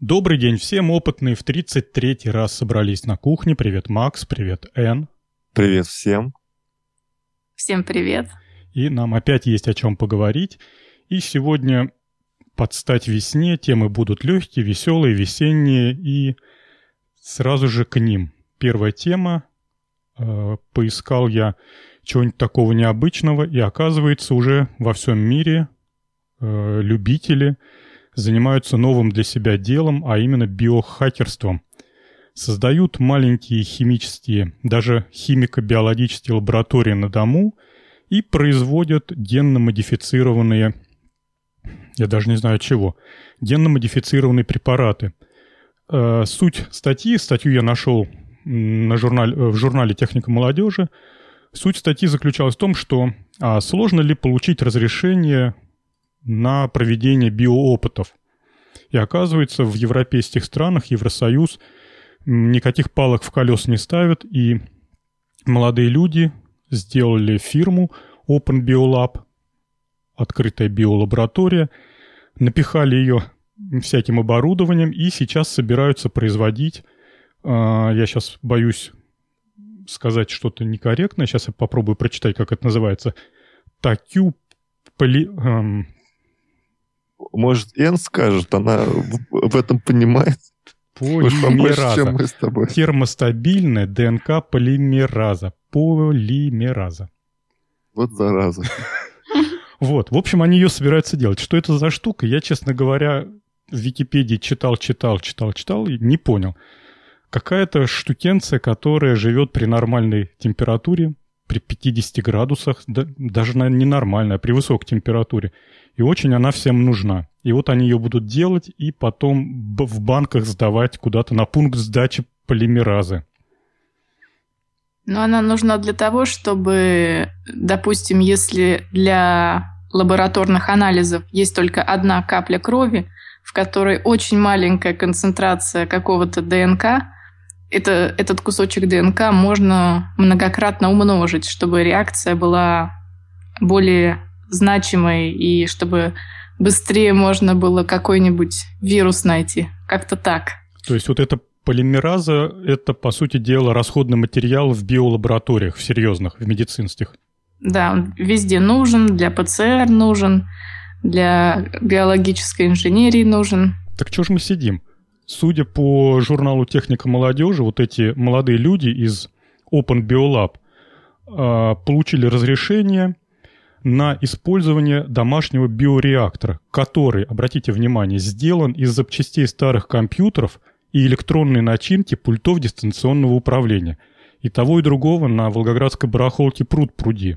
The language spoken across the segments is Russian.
Добрый день всем, опытные в 33-й раз собрались на кухне. Привет, Макс, привет, Эн. Привет всем. Всем привет. И нам опять есть о чем поговорить. И сегодня под стать весне темы будут легкие, веселые, весенние и сразу же к ним. Первая тема. Э, поискал я чего-нибудь такого необычного, и оказывается уже во всем мире э, любители – занимаются новым для себя делом, а именно биохакерством. Создают маленькие химические, даже химико-биологические лаборатории на дому и производят генно-модифицированные, я даже не знаю чего, генно-модифицированные препараты. Э, суть статьи, статью я нашел на журнале, в журнале «Техника молодежи», Суть статьи заключалась в том, что а, сложно ли получить разрешение на проведение биоопытов. И оказывается, в европейских странах Евросоюз никаких палок в колес не ставит, и молодые люди сделали фирму Open Biolab, открытая биолаборатория, напихали ее всяким оборудованием и сейчас собираются производить, а, я сейчас боюсь сказать что-то некорректное, сейчас я попробую прочитать, как это называется, такю поли, эм, может, Эн скажет, она в этом понимает. Полимераза. чем мы с тобой. Термостабильная ДНК полимераза. Полимераза. Вот зараза. Вот, в общем, они ее собираются делать. Что это за штука, я, честно говоря, в Википедии читал, читал, читал, читал и не понял. Какая-то штукенция, которая живет при нормальной температуре, при 50 градусах, да, даже наверное, ненормальная, а при высокой температуре. И очень она всем нужна. И вот они ее будут делать и потом в банках сдавать куда-то на пункт сдачи полимеразы. Но она нужна для того, чтобы, допустим, если для лабораторных анализов есть только одна капля крови, в которой очень маленькая концентрация какого-то ДНК, это, этот кусочек ДНК можно многократно умножить, чтобы реакция была более значимой и чтобы быстрее можно было какой-нибудь вирус найти. Как-то так. То есть вот эта полимераза – это, по сути дела, расходный материал в биолабораториях, в серьезных, в медицинских. Да, он везде нужен, для ПЦР нужен, для биологической инженерии нужен. Так что же мы сидим? Судя по журналу «Техника молодежи», вот эти молодые люди из Open Biolab а, получили разрешение на использование домашнего биореактора, который, обратите внимание, сделан из запчастей старых компьютеров и электронной начинки пультов дистанционного управления. И того и другого на Волгоградской барахолке пруд пруди.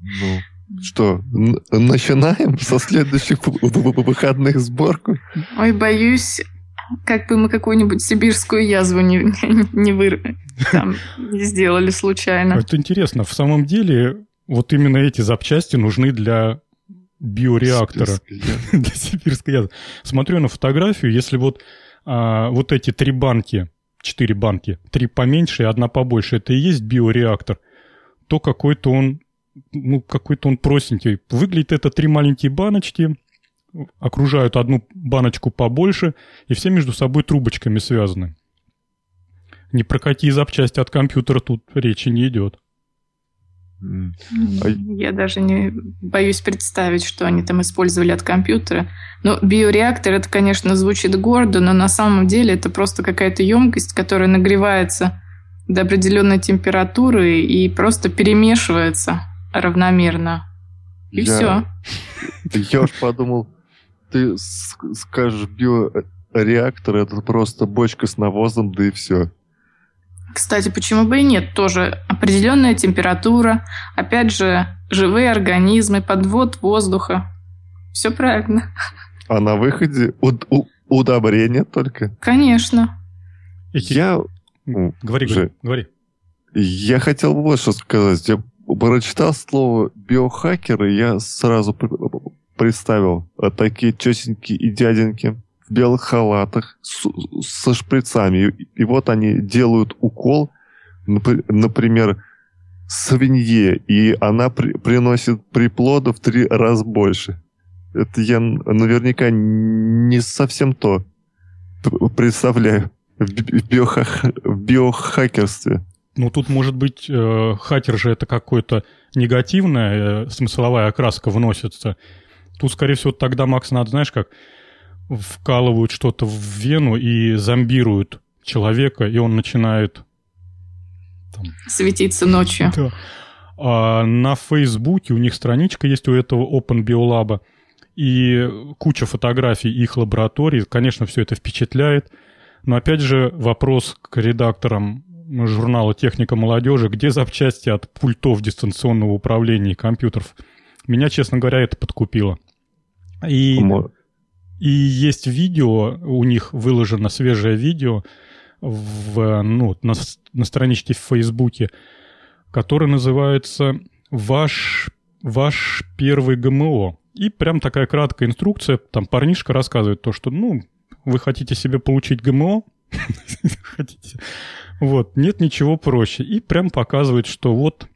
Ну, что, начинаем со следующих выходных сборку? Ой, боюсь, как бы мы какую-нибудь сибирскую язву не, не, вы, там, не сделали случайно. Это интересно. В самом деле, вот именно эти запчасти нужны для биореактора. для сибирской язвы. Смотрю на фотографию, если вот, а, вот эти три банки, четыре банки, три поменьше и одна побольше, это и есть биореактор, то какой-то он, ну, какой-то он простенький. Выглядит это три маленькие баночки, окружают одну баночку побольше, и все между собой трубочками связаны. Ни про какие запчасти от компьютера тут речи не идет. А я даже не боюсь представить, что они там использовали от компьютера. Ну, биореактор, это, конечно, звучит гордо, но на самом деле это просто какая-то емкость, которая нагревается до определенной температуры и просто перемешивается равномерно. И я, все. Я уж подумал, ты скажешь биореактор, это просто бочка с навозом, да и все. Кстати, почему бы и нет? Тоже определенная температура, опять же, живые организмы, подвод воздуха. Все правильно. А на выходе уд- у- удобрение только? Конечно. Я... Говори, же, говори. Я хотел вот что сказать. Я прочитал слово биохакеры, я сразу представил такие тетеньки и дяденьки в белых халатах с, со шприцами. И, и вот они делают укол, например, свинье, и она при, приносит приплода в три раза больше. Это я наверняка не совсем то представляю в, биоха... в биохакерстве. Ну, тут, может быть, э, хакер же это какой-то негативная э, смысловая окраска вносится. Тут, скорее всего, тогда, Макс, надо, знаешь, как вкалывают что-то в вену и зомбируют человека, и он начинает... Там... Светиться ночью. Да. А на Фейсбуке у них страничка есть у этого Open Biolab, и куча фотографий их лабораторий. Конечно, все это впечатляет. Но опять же вопрос к редакторам журнала «Техника молодежи», где запчасти от пультов дистанционного управления и компьютеров. Меня, честно говоря, это подкупило. И, и есть видео, у них выложено свежее видео в, ну, на, на страничке в Фейсбуке, которое называется «Ваш, ваш первый ГМО». И прям такая краткая инструкция, там парнишка рассказывает то, что, ну, вы хотите себе получить ГМО, хотите, вот, нет ничего проще. И прям показывает, что вот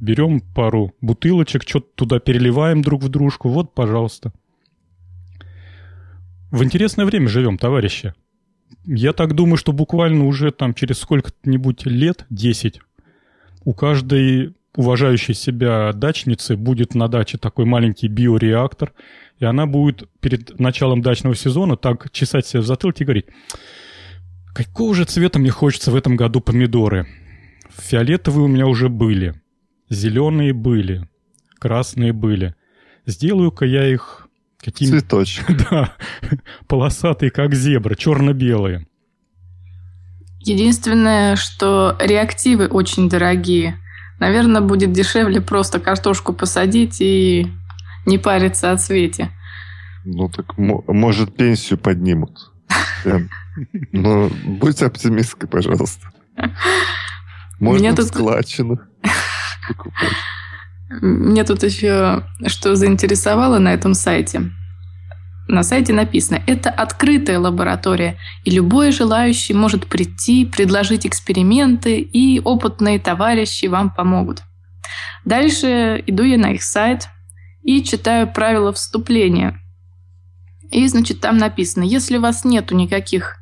берем пару бутылочек, что-то туда переливаем друг в дружку, вот, пожалуйста. В интересное время живем, товарищи. Я так думаю, что буквально уже там через сколько-нибудь лет, 10, у каждой уважающей себя дачницы будет на даче такой маленький биореактор, и она будет перед началом дачного сезона так чесать себя в затылке и говорить, какого же цвета мне хочется в этом году помидоры? Фиолетовые у меня уже были, зеленые были, красные были. Сделаю-ка я их какими... Цветочек. Да, полосатые, как зебра, черно-белые. Единственное, что реактивы очень дорогие – Наверное, будет дешевле просто картошку посадить и не париться от свете. Ну так, может, пенсию поднимут. Но будь оптимисткой, пожалуйста. Можно тут... Мне тут еще что заинтересовало на этом сайте. На сайте написано, это открытая лаборатория, и любой желающий может прийти, предложить эксперименты, и опытные товарищи вам помогут. Дальше иду я на их сайт и читаю правила вступления. И, значит, там написано, если у вас нету никаких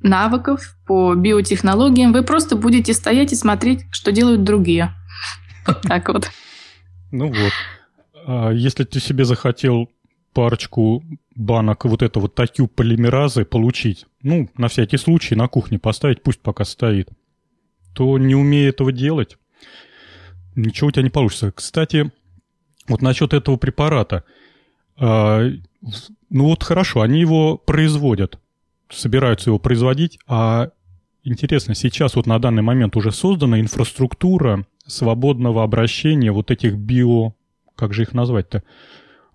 навыков по биотехнологиям, вы просто будете стоять и смотреть, что делают другие. Так вот. Ну вот. А если ты себе захотел парочку банок вот этого такю полимеразы получить, ну, на всякий случай на кухне поставить, пусть пока стоит, то не умея этого делать, ничего у тебя не получится. Кстати, вот насчет этого препарата. Э, ну вот хорошо, они его производят, собираются его производить, а интересно, сейчас вот на данный момент уже создана инфраструктура свободного обращения вот этих био... Как же их назвать-то?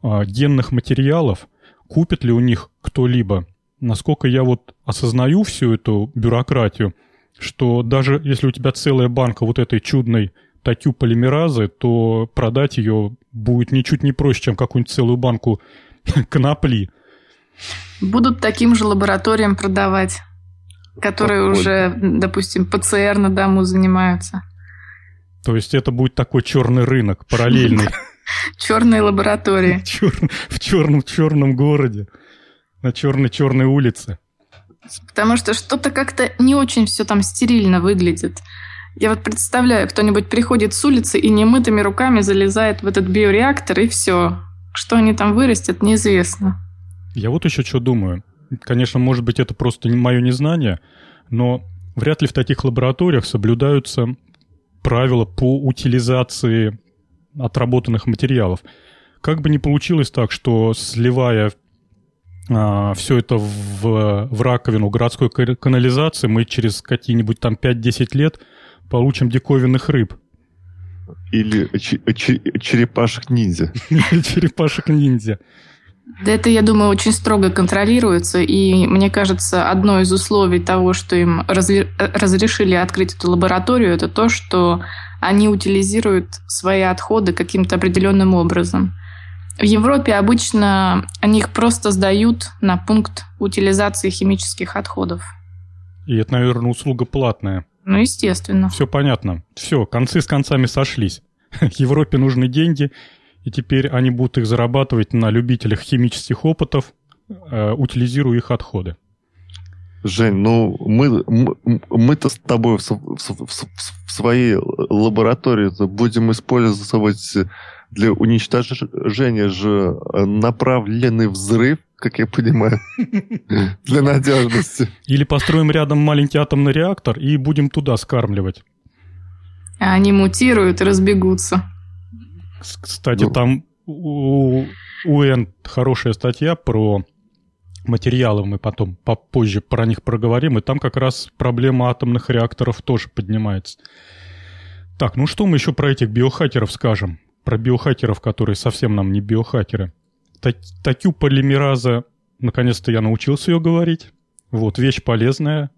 А, генных материалов, купит ли у них кто-либо. Насколько я вот осознаю всю эту бюрократию, что даже если у тебя целая банка вот этой чудной такю полимеразы, то продать ее будет ничуть не проще, чем какую-нибудь целую банку конопли. Будут таким же лабораториям продавать, которые Какой? уже, допустим, ПЦР на дому занимаются. То есть это будет такой черный рынок, параллельный. Черные лаборатории. В черном, черном городе. На черной-черной улице. Потому что что-то как-то не очень все там стерильно выглядит. Я вот представляю, кто-нибудь приходит с улицы и немытыми руками залезает в этот биореактор, и все. Что они там вырастят, неизвестно. Я вот еще что думаю. Конечно, может быть, это просто мое незнание, но вряд ли в таких лабораториях соблюдаются правила по утилизации отработанных материалов. Как бы ни получилось так, что сливая а, все это в, в раковину городской канализации, мы через какие-нибудь там 5-10 лет получим диковинных рыб. Или черепашек-ниндзя. Или черепашек-ниндзя. Да это, я думаю, очень строго контролируется, и мне кажется, одно из условий того, что им разрешили открыть эту лабораторию, это то, что они утилизируют свои отходы каким-то определенным образом. В Европе обычно они их просто сдают на пункт утилизации химических отходов. И это, наверное, услуга платная. Ну, естественно. Все понятно. Все, концы с концами сошлись. Европе нужны деньги, и теперь они будут их зарабатывать на любителях химических опытов, э, утилизируя их отходы. Жень, ну мы, мы-то с тобой в, в, в, в своей лаборатории будем использовать для уничтожения же направленный взрыв, как я понимаю, для надежности. Или построим рядом маленький атомный реактор и будем туда скармливать. А они мутируют и разбегутся. Кстати, ну. там у, у Н хорошая статья про материалы, мы потом попозже про них проговорим, и там как раз проблема атомных реакторов тоже поднимается. Так, ну что мы еще про этих биохакеров скажем? Про биохакеров, которые совсем нам не биохакеры. Такю полимераза, наконец-то я научился ее говорить. Вот, вещь полезная.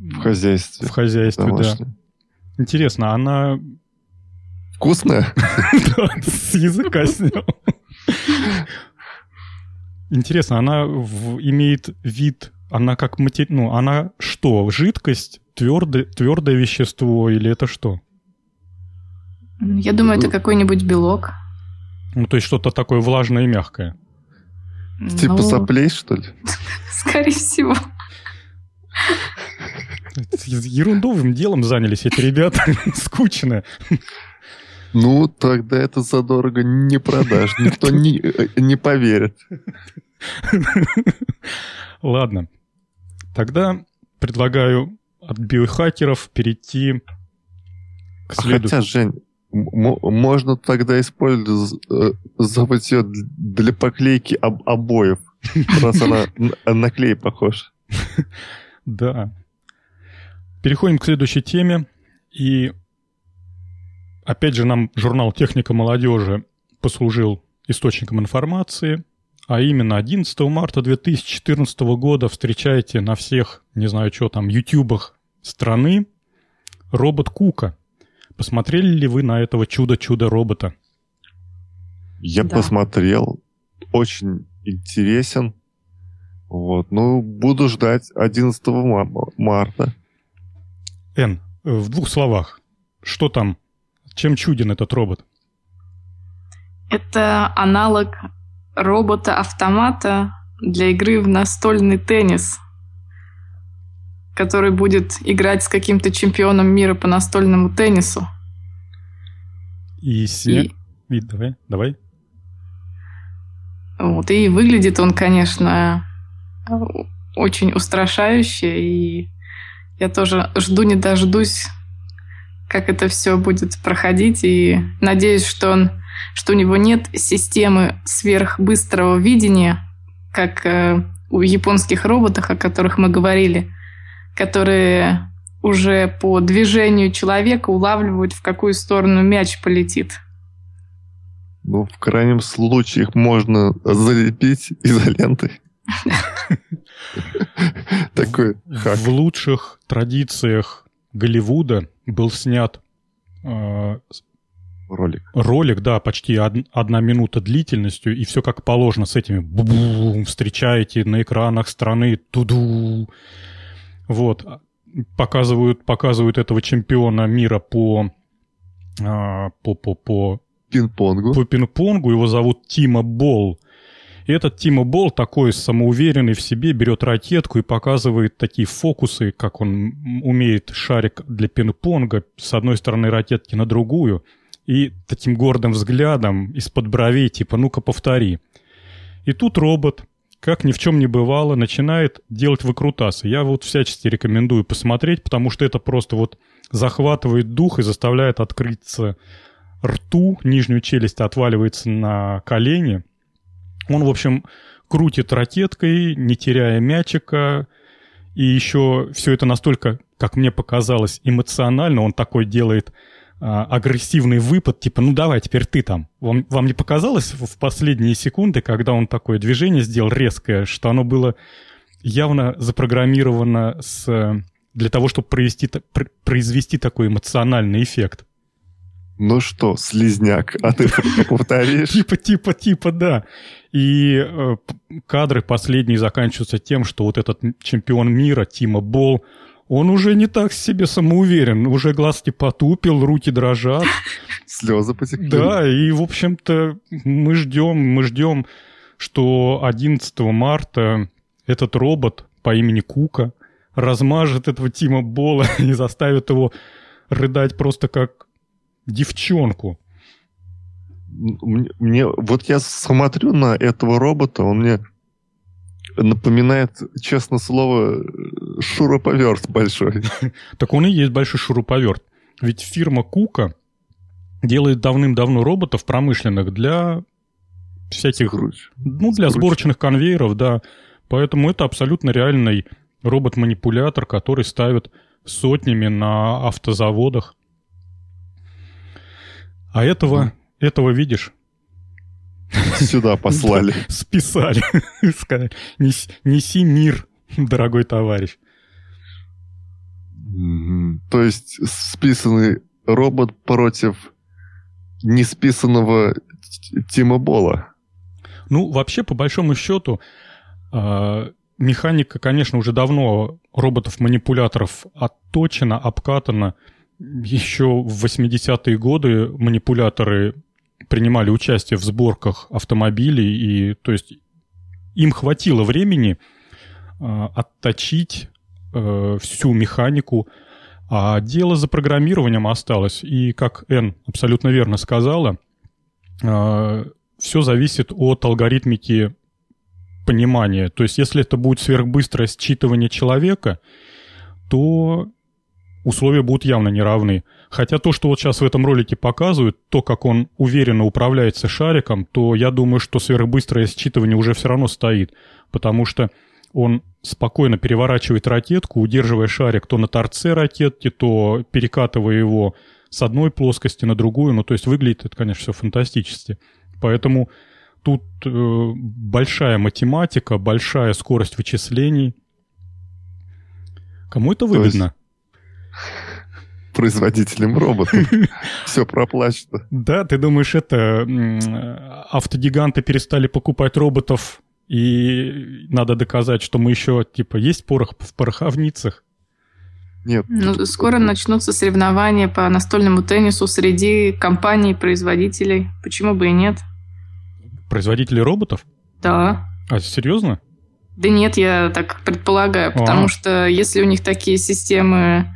В хозяйстве. В хозяйстве, Домашнем. да. Интересно, она... Вкусная? С языка снял. Интересно, она имеет вид, она как матери... Ну, она что, жидкость, твердое, твердое вещество или это что? Я думаю, это какой-нибудь белок. Ну, то есть что-то такое влажное и мягкое. Типа ну... соплей, что ли? Скорее всего. Ерундовым делом занялись эти ребята. Скучно. Ну, тогда это задорого не продашь. Никто не, не поверит. Ладно. Тогда предлагаю от биохакеров перейти к следующему. Хотя, Жень, можно тогда использовать ее для поклейки об обоев, раз она на клей похожа. Да. Переходим к следующей теме. И опять же нам журнал «Техника молодежи» послужил источником информации. А именно 11 марта 2014 года встречаете на всех, не знаю что там, ютубах страны робот Кука. Посмотрели ли вы на этого чудо-чудо-робота? Я да. посмотрел. Очень интересен. Вот. Ну, буду ждать 11 марта. Эн, в двух словах, что там? Чем чуден этот робот? Это аналог робота-автомата для игры в настольный теннис, который будет играть с каким-то чемпионом мира по настольному теннису. И, се... и... и давай, давай. Вот, и выглядит он, конечно, очень устрашающе, и я тоже жду не дождусь, как это все будет проходить, и надеюсь, что, он, что у него нет системы сверхбыстрого видения, как э, у японских роботов, о которых мы говорили, которые уже по движению человека улавливают, в какую сторону мяч полетит. Ну, в крайнем случае их можно залепить изолентой. Такой хак. В лучших традициях Голливуда был снят э, ролик. Ролик, да, почти одна минута длительностью, и все как положено с этими бу встречаете на экранах страны туду. Вот. Показывают, показывают этого чемпиона мира по, а, по, по, по пинг-понгу. По пинг-понгу. Его зовут Тима Болл. И этот Тима Болл такой самоуверенный в себе берет ракетку и показывает такие фокусы, как он умеет шарик для пинг-понга с одной стороны ракетки на другую. И таким гордым взглядом из-под бровей типа «ну-ка повтори». И тут робот, как ни в чем не бывало, начинает делать выкрутасы. Я вот всячески рекомендую посмотреть, потому что это просто вот захватывает дух и заставляет открыться рту, нижнюю челюсть отваливается на колени – он, в общем, крутит ракеткой, не теряя мячика, и еще все это настолько, как мне показалось, эмоционально. Он такой делает а, агрессивный выпад, типа, ну давай, теперь ты там. Вам, вам не показалось в последние секунды, когда он такое движение сделал резкое, что оно было явно запрограммировано с, для того, чтобы провести, произвести такой эмоциональный эффект? Ну что, слизняк, а ты повторишь? Типа, типа, типа, да. И э, кадры последние заканчиваются тем, что вот этот чемпион мира Тима Бол, он уже не так себе самоуверен, уже глазки потупил, руки дрожат. Слезы потекли. Да, и, в общем-то, мы ждем, мы ждем, что 11 марта этот робот по имени Кука размажет этого Тима Бола и заставит его рыдать просто как девчонку. Мне, мне, вот я смотрю на этого робота, он мне напоминает, честно слово, шуруповерт большой. Так он и есть большой шуруповерт. Ведь фирма Кука делает давным-давно роботов промышленных для всяких... Скруч. Ну, для Скруч. сборочных конвейеров, да. Поэтому это абсолютно реальный робот-манипулятор, который ставят сотнями на автозаводах. А этого, этого видишь, Сюда послали. Списали. Сказали, неси мир, дорогой товарищ. То есть списанный робот против несписанного Тима Бола. Ну, вообще, по большому счету, а, механика, конечно, уже давно роботов-манипуляторов отточена, обкатана. Еще в 80-е годы манипуляторы принимали участие в сборках автомобилей, и то есть им хватило времени э, отточить э, всю механику, а дело за программированием осталось. И, как Н абсолютно верно сказала, э, все зависит от алгоритмики понимания. То есть, если это будет сверхбыстрое считывание человека, то условия будут явно неравны. Хотя то, что вот сейчас в этом ролике показывают, то, как он уверенно управляется шариком, то я думаю, что сверхбыстрое считывание уже все равно стоит, потому что он спокойно переворачивает ракетку, удерживая шарик то на торце ракетки, то перекатывая его с одной плоскости на другую. Ну, то есть выглядит это, конечно, все фантастически. Поэтому тут э, большая математика, большая скорость вычислений. Кому это выгодно? Производителем роботов. Все проплачено. Да, ты думаешь, это автогиганты перестали покупать роботов, и надо доказать, что мы еще, типа, есть порох в пороховницах? Нет. Ну, скоро начнутся соревнования по настольному теннису среди компаний-производителей. Почему бы и нет? Производители роботов? Да. А, серьезно? Да нет, я так предполагаю, потому а. что если у них такие системы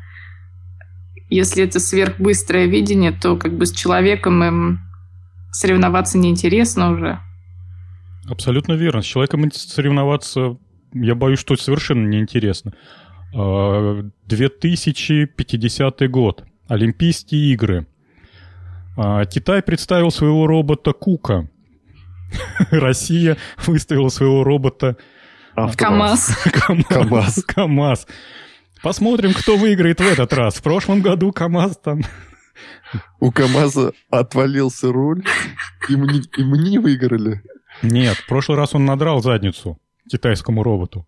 если это сверхбыстрое видение, то как бы с человеком им соревноваться неинтересно уже. Абсолютно верно. С человеком соревноваться, я боюсь, что совершенно неинтересно. 2050 а, год. Олимпийские игры. А, Китай представил своего робота Кука. Россия выставила своего робота КАМАЗ. КАМАЗ. КАМАЗ. Посмотрим, кто выиграет в этот раз. В прошлом году КАМАЗ там... У КАМАЗа отвалился руль, и мы, не, и мы не выиграли. Нет, в прошлый раз он надрал задницу китайскому роботу.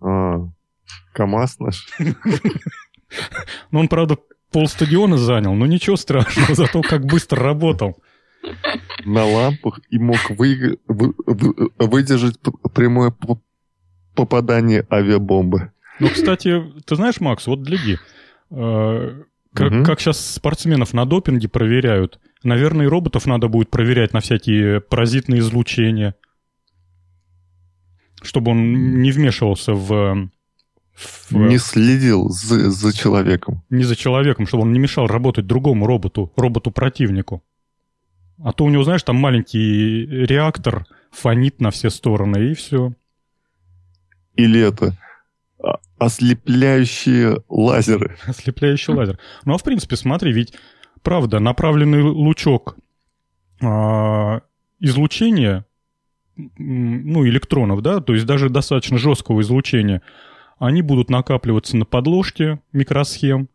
А, КАМАЗ наш. Ну, он, правда, полстадиона занял, но ничего страшного, зато как быстро работал. На лампах и мог вы, вы, выдержать прямое попадание авиабомбы. Ну, кстати, ты знаешь, Макс, вот гляди, э, как, угу. как сейчас спортсменов на допинге проверяют, наверное, и роботов надо будет проверять на всякие паразитные излучения, чтобы он не вмешивался в... в не следил за, за человеком. Не за человеком, чтобы он не мешал работать другому роботу, роботу-противнику. А то у него, знаешь, там маленький реактор фонит на все стороны, и все. Или это ослепляющие лазеры. Ослепляющий лазер. Ну, а в принципе, смотри, ведь, правда, направленный лучок а, излучения, ну, электронов, да, то есть даже достаточно жесткого излучения, они будут накапливаться на подложке микросхем,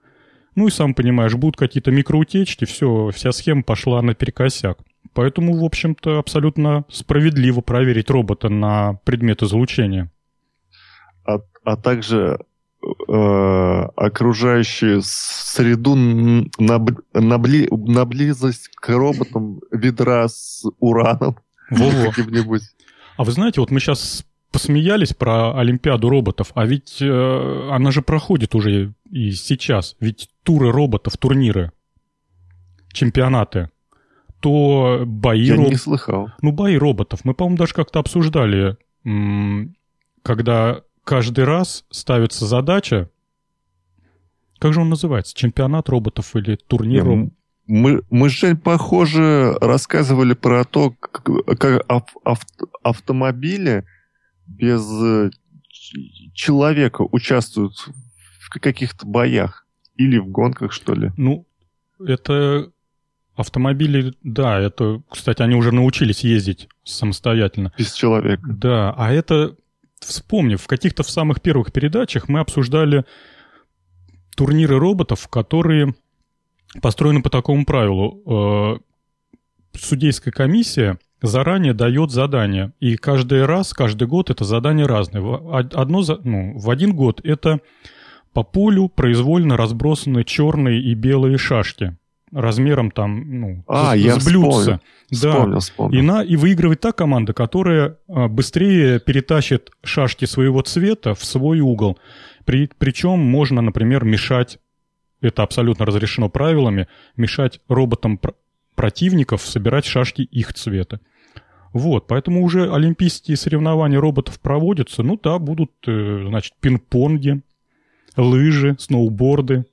ну и сам понимаешь, будут какие-то микроутечки, все, вся схема пошла наперекосяк. Поэтому, в общем-то, абсолютно справедливо проверить робота на предмет излучения а, а также э, окружающую среду на, на, бли, на близость к роботам ведра с ураном каким-нибудь. А вы знаете, вот мы сейчас посмеялись про Олимпиаду роботов, а ведь э, она же проходит уже и сейчас. Ведь туры роботов, турниры, чемпионаты, то бои... Я роб- не слыхал. Ну, бои роботов. Мы, по-моему, даже как-то обсуждали, когда каждый раз ставится задача, как же он называется? Чемпионат роботов или турнир? Мы, мы же, похоже, рассказывали про то, как, как ав- ав- автомобили без э, человека участвуют в каких-то боях. Или в гонках, что ли. Ну, это автомобили, да, это, кстати, они уже научились ездить самостоятельно. Без человека. Да, а это, вспомни, в каких-то в самых первых передачах мы обсуждали турниры роботов, которые построены по такому правилу. Э, Судейская комиссия заранее дает задание, и каждый раз, каждый год это задание разное. Одно, ну, в один год это по полю произвольно разбросаны черные и белые шашки размером там, ну, А, с, я с блюдца. вспомнил. Да. Вспомнил, И, вспомнил. на, и выигрывает та команда, которая а, быстрее перетащит шашки своего цвета в свой угол. При, причем можно, например, мешать, это абсолютно разрешено правилами, мешать роботам пр- противников собирать шашки их цвета. Вот, поэтому уже олимпийские соревнования роботов проводятся. Ну да, будут, э, значит, пинг-понги, лыжи, сноуборды,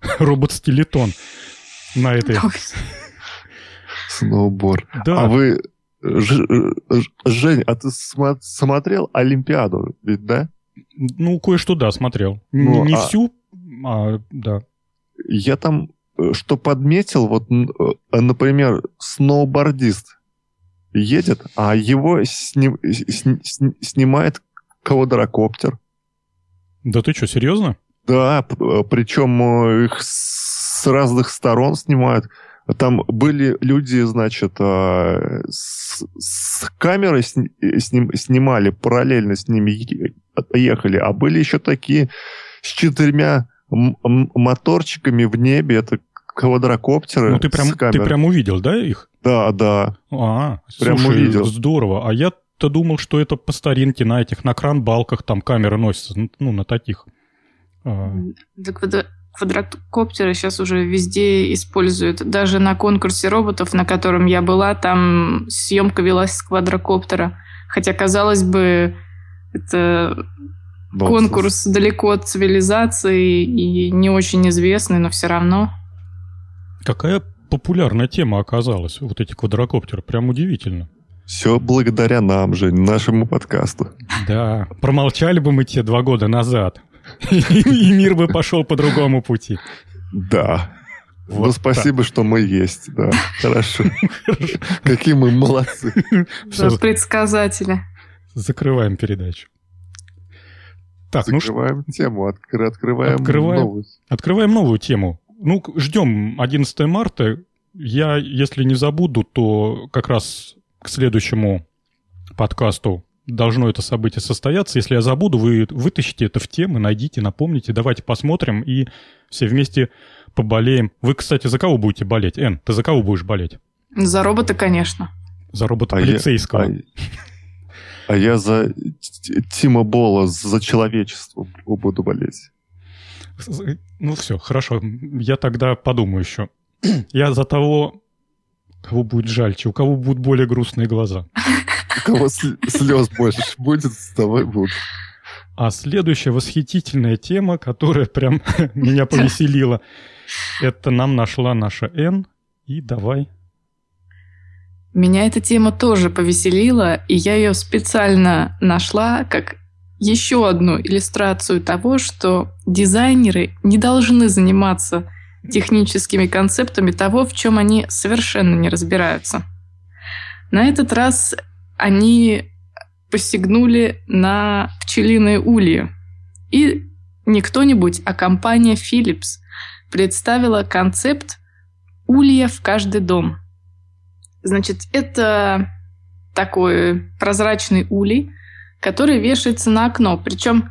робот-стилетон на этой... Сноуборд. Да, А вы, Ж- Ж- Жень, а ты смо- смотрел Олимпиаду, ведь, да? Ну, кое-что, да, смотрел. Ну, не а- всю, а, да. Я там э, что подметил, вот, э, например, сноубордист едет, а его сни- сни- сни- снимает квадрокоптер. Да ты что, серьезно? Да, э, причем их с разных сторон снимают. Там были люди, значит, э, с, с камерой сни- э, сним- снимали, параллельно с ними ехали, а были еще такие с четырьмя моторчиками в небе, это квадрокоптеры Ну, ты прям, с ты прям увидел, да, их? Да, да. А, Прям слушай, увидел. здорово. А я-то думал, что это по старинке на этих, на кран-балках там камеры носятся, ну, на таких. А, Да квадро- квадрокоптеры сейчас уже везде используют. Даже на конкурсе роботов, на котором я была, там съемка велась с квадрокоптера. Хотя, казалось бы, это Вот. конкурс далеко от цивилизации и не очень известный, но все равно. Какая популярная тема оказалась, вот эти квадрокоптеры. Прям удивительно. Все благодаря нам, Жень, нашему подкасту. Да, промолчали бы мы те два года назад. И мир бы пошел по другому пути. Да. Вот ну, спасибо, что мы есть, да. Хорошо. Какие мы молодцы. Предсказатели. закрываем передачу. Так, ну Закрываем тему, откры- открываем, Открываем. новую. открываем новую тему. Ну, ждем 11 марта. Я, если не забуду, то как раз к следующему подкасту должно это событие состояться. Если я забуду, вы вытащите это в темы, найдите, напомните. Давайте посмотрим и все вместе поболеем. Вы, кстати, за кого будете болеть? Эн, ты за кого будешь болеть? За робота, конечно. За А робота я- полицейского. А, а я за Тима Бола, за человечество буду болеть. Ну все, хорошо. Я тогда подумаю еще. Я за того, кого будет жальче, у кого будут более грустные глаза. У кого слез больше будет, с тобой буду. А следующая восхитительная тема, которая прям меня повеселила, это нам нашла наша Н. И давай. Меня эта тема тоже повеселила, и я ее специально нашла как еще одну иллюстрацию того, что дизайнеры не должны заниматься техническими концептами того, в чем они совершенно не разбираются. На этот раз они посягнули на пчелиные ульи. И не кто-нибудь, а компания Philips представила концепт улья в каждый дом. Значит, это такой прозрачный улей, который вешается на окно. Причем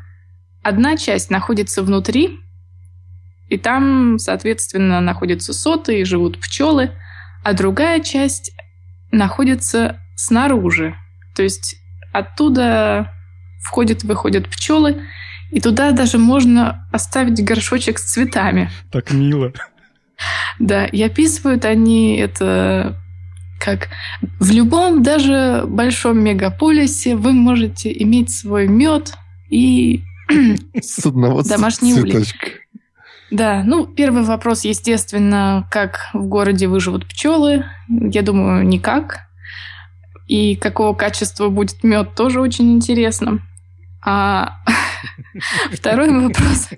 одна часть находится внутри, и там, соответственно, находятся соты и живут пчелы, а другая часть находится снаружи. То есть оттуда входят-выходят пчелы, и туда даже можно оставить горшочек с цветами. Так мило. Да, и описывают они это как в любом, даже большом мегаполисе вы можете иметь свой мед и с одного домашний улей. Да, ну, первый вопрос, естественно, как в городе выживут пчелы. Я думаю, никак. И какого качества будет мед, тоже очень интересно. А второй вопрос.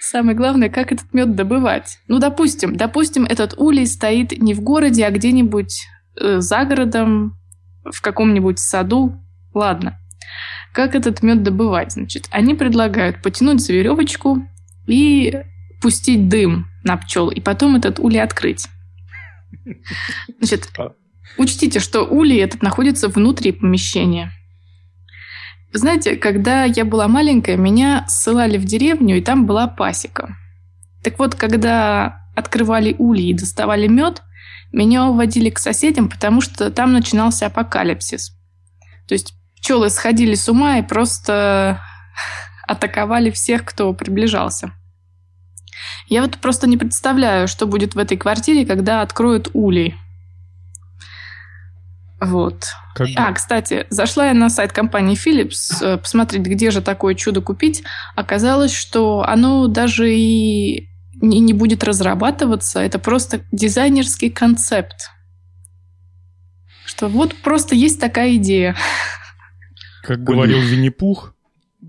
Самое главное, как этот мед добывать. Ну, допустим, допустим, этот улей стоит не в городе, а где-нибудь э, за городом, в каком-нибудь саду. Ладно. Как этот мед добывать? Значит, они предлагают потянуть за веревочку и пустить дым на пчел, и потом этот улей открыть. Значит, а. учтите, что улей этот находится внутри помещения. Знаете, когда я была маленькая, меня ссылали в деревню, и там была пасека. Так вот, когда открывали ульи и доставали мед, меня уводили к соседям, потому что там начинался апокалипсис. То есть пчелы сходили с ума и просто атаковали всех, кто приближался. Я вот просто не представляю, что будет в этой квартире, когда откроют улей. Вот. Как... А, кстати, зашла я на сайт компании Philips э, посмотреть, где же такое чудо купить. Оказалось, что оно даже и не, не будет разрабатываться. Это просто дизайнерский концепт. Что вот просто есть такая идея. Как говорил Винни-Пух,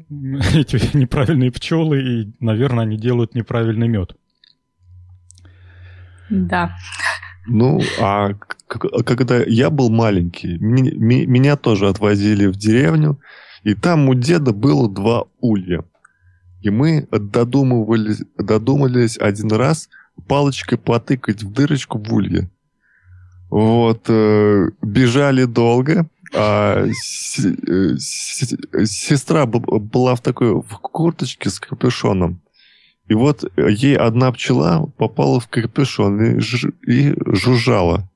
эти неправильные пчелы, и, наверное, они делают неправильный мед. Да. Ну, а когда я был маленький, меня тоже отвозили в деревню, и там у деда было два улья. И мы додумывались, додумались один раз палочкой потыкать в дырочку в улье. Вот, э, бежали долго, а э, сестра была в такой в курточке с капюшоном. И вот ей одна пчела попала в капюшон и, ж, и жужжала.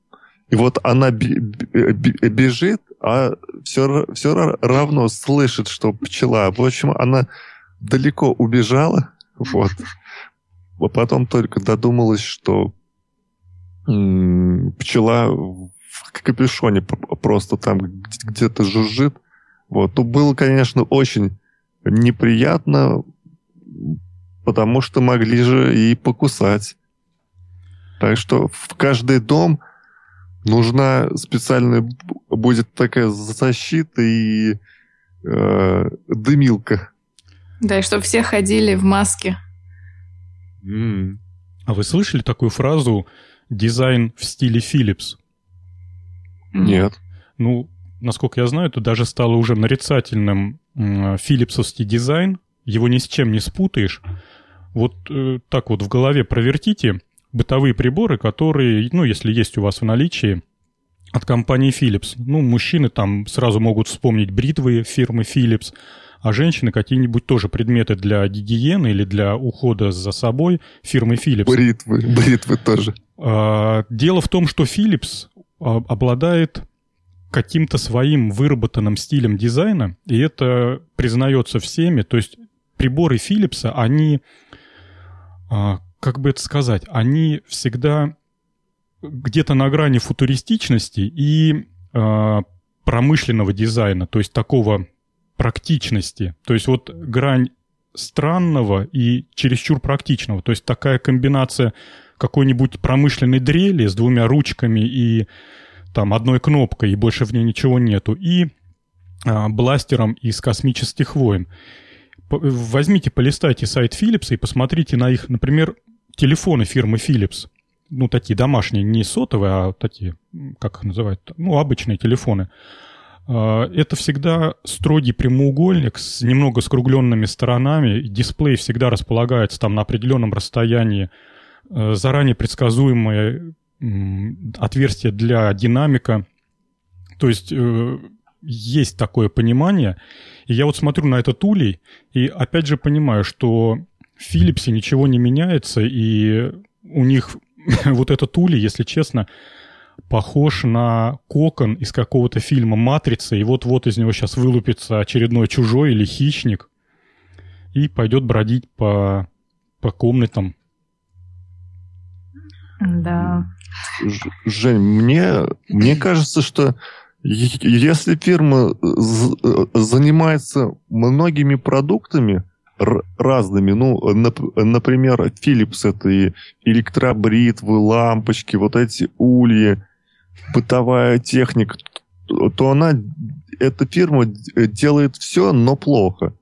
И вот она бежит, а все, все равно слышит, что пчела. В общем, она далеко убежала. Вот. А потом только додумалась, что пчела в капюшоне просто там где-то жужжит. Вот. Ну, было, конечно, очень неприятно, потому что могли же и покусать. Так что в каждый дом нужна специальная будет такая защита и э, дымилка. Да, и чтобы все ходили в маске. Mm. А вы слышали такую фразу «дизайн в стиле Philips»? Нет. Ну, насколько я знаю, это даже стало уже нарицательным филипсовский дизайн. Его ни с чем не спутаешь. Вот э, так вот в голове провертите бытовые приборы, которые, ну, если есть у вас в наличии, от компании Philips. Ну, мужчины там сразу могут вспомнить бритвы фирмы Philips, а женщины какие-нибудь тоже предметы для гигиены или для ухода за собой фирмы Philips. Бритвы, бритвы тоже. А, дело в том, что Philips обладает каким-то своим выработанным стилем дизайна, и это признается всеми. То есть приборы Philips, они а, как бы это сказать, они всегда где-то на грани футуристичности и э, промышленного дизайна, то есть такого практичности. То есть вот грань странного и чересчур практичного. То есть такая комбинация какой-нибудь промышленной дрели с двумя ручками и там одной кнопкой, и больше в ней ничего нету, и э, бластером из космических войн возьмите, полистайте сайт Philips и посмотрите на их, например, телефоны фирмы Philips. Ну, такие домашние, не сотовые, а такие, как их называют, ну, обычные телефоны. А, это всегда строгий прямоугольник с немного скругленными сторонами. Дисплей всегда располагается там на определенном расстоянии. А, заранее предсказуемое отверстие для динамика. То есть э, есть такое понимание. И я вот смотрю на этот улей, и опять же понимаю, что в Philips ничего не меняется, и у них вот этот улей, если честно, похож на кокон из какого-то фильма «Матрица», и вот-вот из него сейчас вылупится очередной чужой или хищник и пойдет бродить по, по комнатам. Да. Жень, мне, мне кажется, что если фирма занимается многими продуктами разными, ну, например, Philips это и электробритвы, лампочки, вот эти ульи, бытовая техника, то она, эта фирма делает все, но плохо.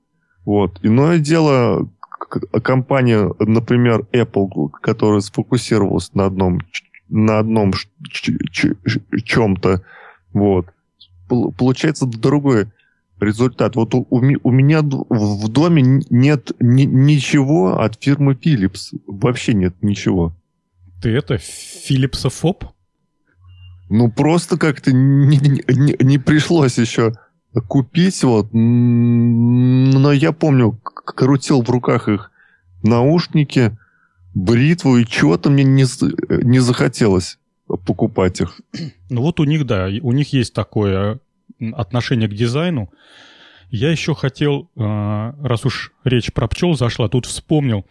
Вот. Иное дело, компания, например, Apple, которая сфокусировалась на одном, на одном чем-то, вот, получается другой результат. Вот у, у меня в доме нет ни, ничего от фирмы Philips. Вообще нет ничего. Ты это, филипсофоб? Ну, просто как-то не, не, не пришлось еще купить, вот. Но я помню, крутил в руках их наушники, бритву, и чего-то мне не, не захотелось покупать их. Ну вот у них, да, у них есть такое отношение к дизайну. Я еще хотел, а, раз уж речь про пчел зашла, тут вспомнил,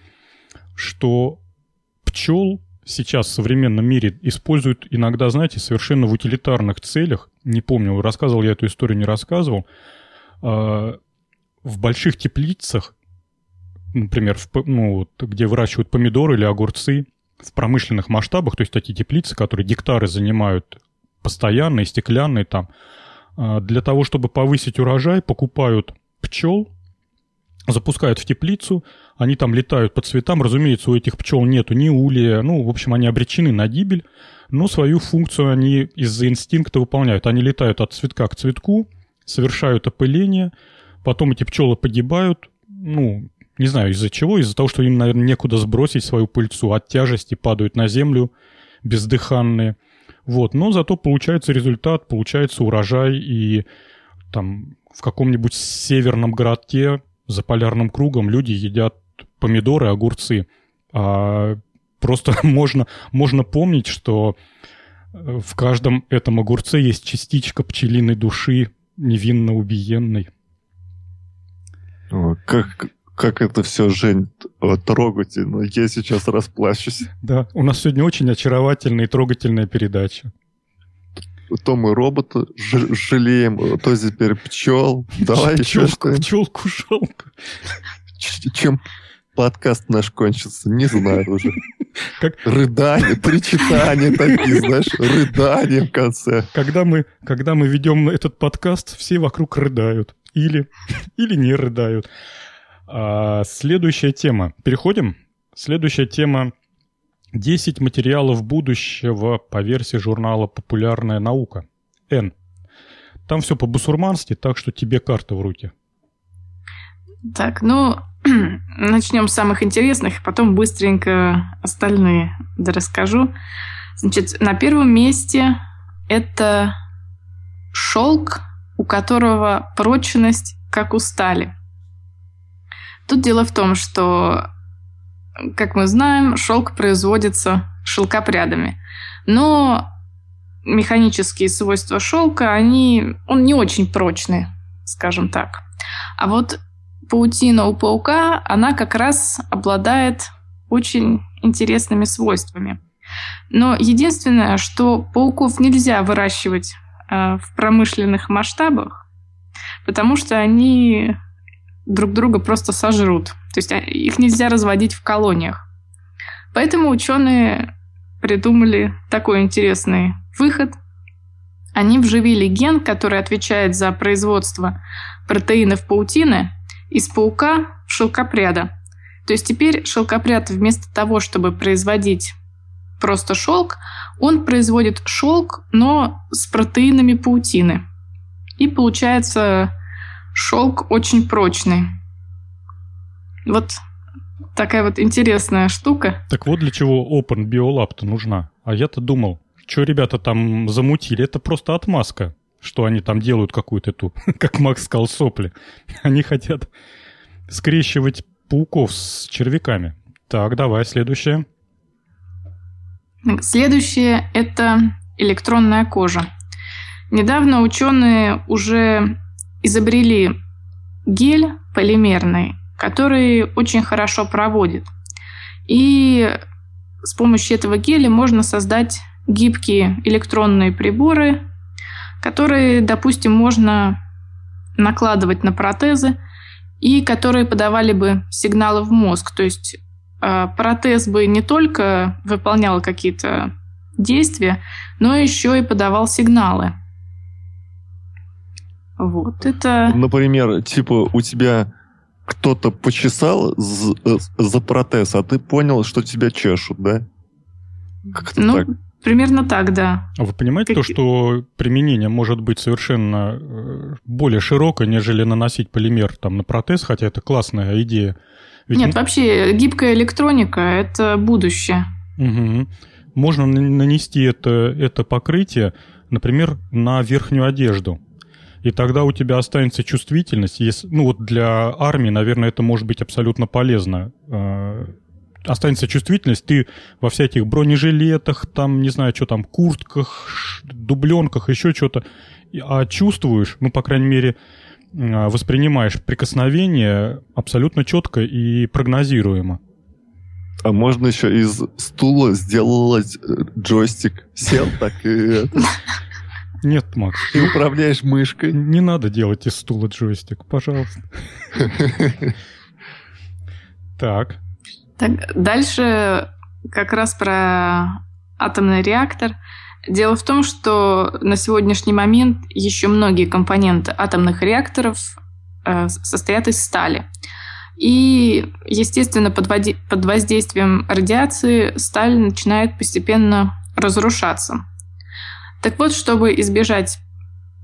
что пчел сейчас в современном мире используют иногда, знаете, совершенно в утилитарных целях. Не помню, рассказывал я эту историю, не рассказывал. А, в больших теплицах, например, в, ну, где выращивают помидоры или огурцы, в промышленных масштабах, то есть такие теплицы, которые гектары занимают постоянные, стеклянные там, а, для того, чтобы повысить урожай, покупают пчел, запускают в теплицу, они там летают по цветам. Разумеется, у этих пчел нету ни улья, ну, в общем, они обречены на гибель, но свою функцию они из-за инстинкта выполняют. Они летают от цветка к цветку, совершают опыление, потом эти пчелы погибают, ну, не знаю из-за чего, из-за того, что им, наверное, некуда сбросить свою пыльцу, от тяжести падают на землю бездыханные. Вот, но зато получается результат, получается урожай, и там в каком-нибудь северном городке за полярным кругом люди едят помидоры, огурцы. А просто можно, можно помнить, что э, в каждом этом огурце есть частичка пчелиной души, невинно убиенной. как, как это все, Жень, трогательно. Я сейчас расплачусь. Да, у нас сегодня очень очаровательная и трогательная передача. То мы робота жалеем, то теперь пчел. Давай еще что Пчелку жалко. Чем подкаст наш кончится, не знаю уже. Как... Рыдание, причитания такие, знаешь, рыдание в конце. Когда мы, когда мы ведем этот подкаст, все вокруг рыдают. Или, или не рыдают. А, следующая тема. Переходим. Следующая тема 10 материалов будущего по версии журнала «Популярная наука». Н. Там все по-бусурмански, так что тебе карта в руки. Так, ну, начнем с самых интересных, потом быстренько остальные расскажу. Значит, на первом месте это шелк, у которого прочность как у стали. Тут дело в том, что, как мы знаем, шелк производится шелкопрядами. Но механические свойства шелка, они, он не очень прочный, скажем так. А вот паутина у паука, она как раз обладает очень интересными свойствами. Но единственное, что пауков нельзя выращивать э, в промышленных масштабах, потому что они друг друга просто сожрут. То есть а, их нельзя разводить в колониях. Поэтому ученые придумали такой интересный выход. Они вживили ген, который отвечает за производство протеинов паутины из паука в шелкопряда. То есть теперь шелкопряд вместо того, чтобы производить просто шелк, он производит шелк, но с протеинами паутины. И получается Шелк очень прочный. Вот такая вот интересная штука. Так вот для чего Open Biolab-то нужна. А я-то думал, что ребята там замутили, это просто отмазка, что они там делают какую-то эту, как Макс сказал, сопли. Они хотят скрещивать пауков с червяками. Так, давай, следующее. Следующее – это электронная кожа. Недавно ученые уже изобрели гель полимерный, который очень хорошо проводит. И с помощью этого геля можно создать гибкие электронные приборы, которые, допустим, можно накладывать на протезы и которые подавали бы сигналы в мозг. То есть э, протез бы не только выполнял какие-то действия, но еще и подавал сигналы. Вот это... Например, типа у тебя кто-то почесал э, за протез, а ты понял, что тебя чешут, да? Как-то ну, так. Примерно так, да. А вы понимаете как... то, что применение может быть совершенно э, более широкое, нежели наносить полимер там на протез, хотя это классная идея. Ведь... Нет, вообще гибкая электроника – это будущее. Угу. Можно нанести это, это покрытие, например, на верхнюю одежду. И тогда у тебя останется чувствительность. Если, ну вот для армии, наверное, это может быть абсолютно полезно э, останется чувствительность, ты во всяких бронежилетах, там, не знаю, что там, куртках, дубленках, еще что-то, а чувствуешь, ну, по крайней мере, а, воспринимаешь прикосновение абсолютно четко и прогнозируемо. А можно еще из стула сделать э, джойстик. Сел так и... Нет, Макс. И управляешь мышкой. Не надо делать из стула джойстик, пожалуйста. Так. Так, дальше как раз про атомный реактор. Дело в том, что на сегодняшний момент еще многие компоненты атомных реакторов э, состоят из стали. И, естественно, под, води- под воздействием радиации сталь начинает постепенно разрушаться. Так вот, чтобы избежать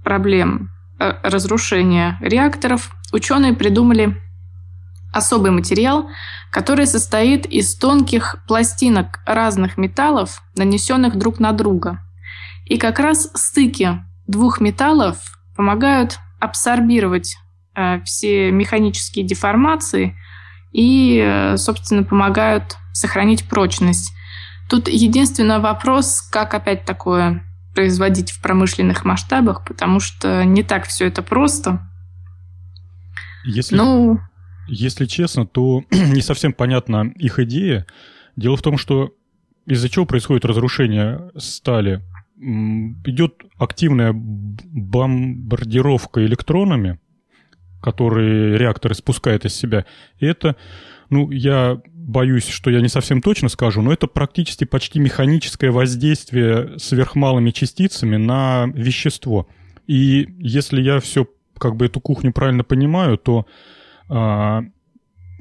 проблем э, разрушения реакторов, ученые придумали особый материал, который состоит из тонких пластинок разных металлов, нанесенных друг на друга. И как раз стыки двух металлов помогают абсорбировать э, все механические деформации и, э, собственно, помогают сохранить прочность. Тут единственный вопрос, как опять такое производить в промышленных масштабах, потому что не так все это просто. Если... Ну, если честно, то не совсем понятна их идея. Дело в том, что из-за чего происходит разрушение стали? Идет активная бомбардировка электронами, которые реакторы спускают из себя. И это, ну, я боюсь, что я не совсем точно скажу, но это практически почти механическое воздействие сверхмалыми частицами на вещество. И если я все, как бы эту кухню правильно понимаю, то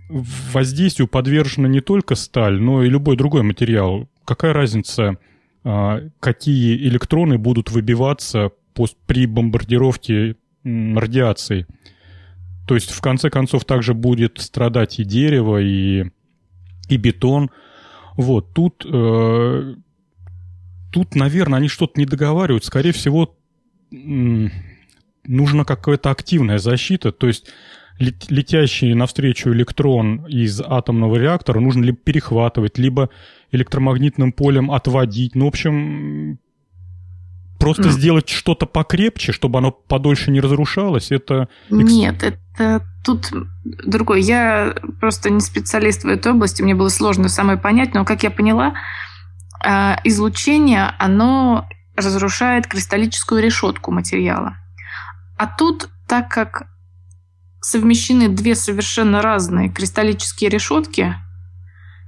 воздействию подвержена не только сталь, но и любой другой материал. Какая разница, а, какие электроны будут выбиваться при бомбардировке радиацией? То есть, в конце концов, также будет страдать и дерево, и, и бетон. Вот, тут, э, тут, наверное, они что-то не договаривают. Скорее всего, нужна какая-то активная защита. То есть летящий навстречу электрон из атомного реактора нужно либо перехватывать, либо электромагнитным полем отводить. Ну, в общем, просто сделать что-то покрепче, чтобы оно подольше не разрушалось, это... Нет, это тут другой. Я просто не специалист в этой области, мне было сложно самое понять, но, как я поняла, а, излучение, оно разрушает кристаллическую решетку материала. А тут, так как совмещены две совершенно разные кристаллические решетки,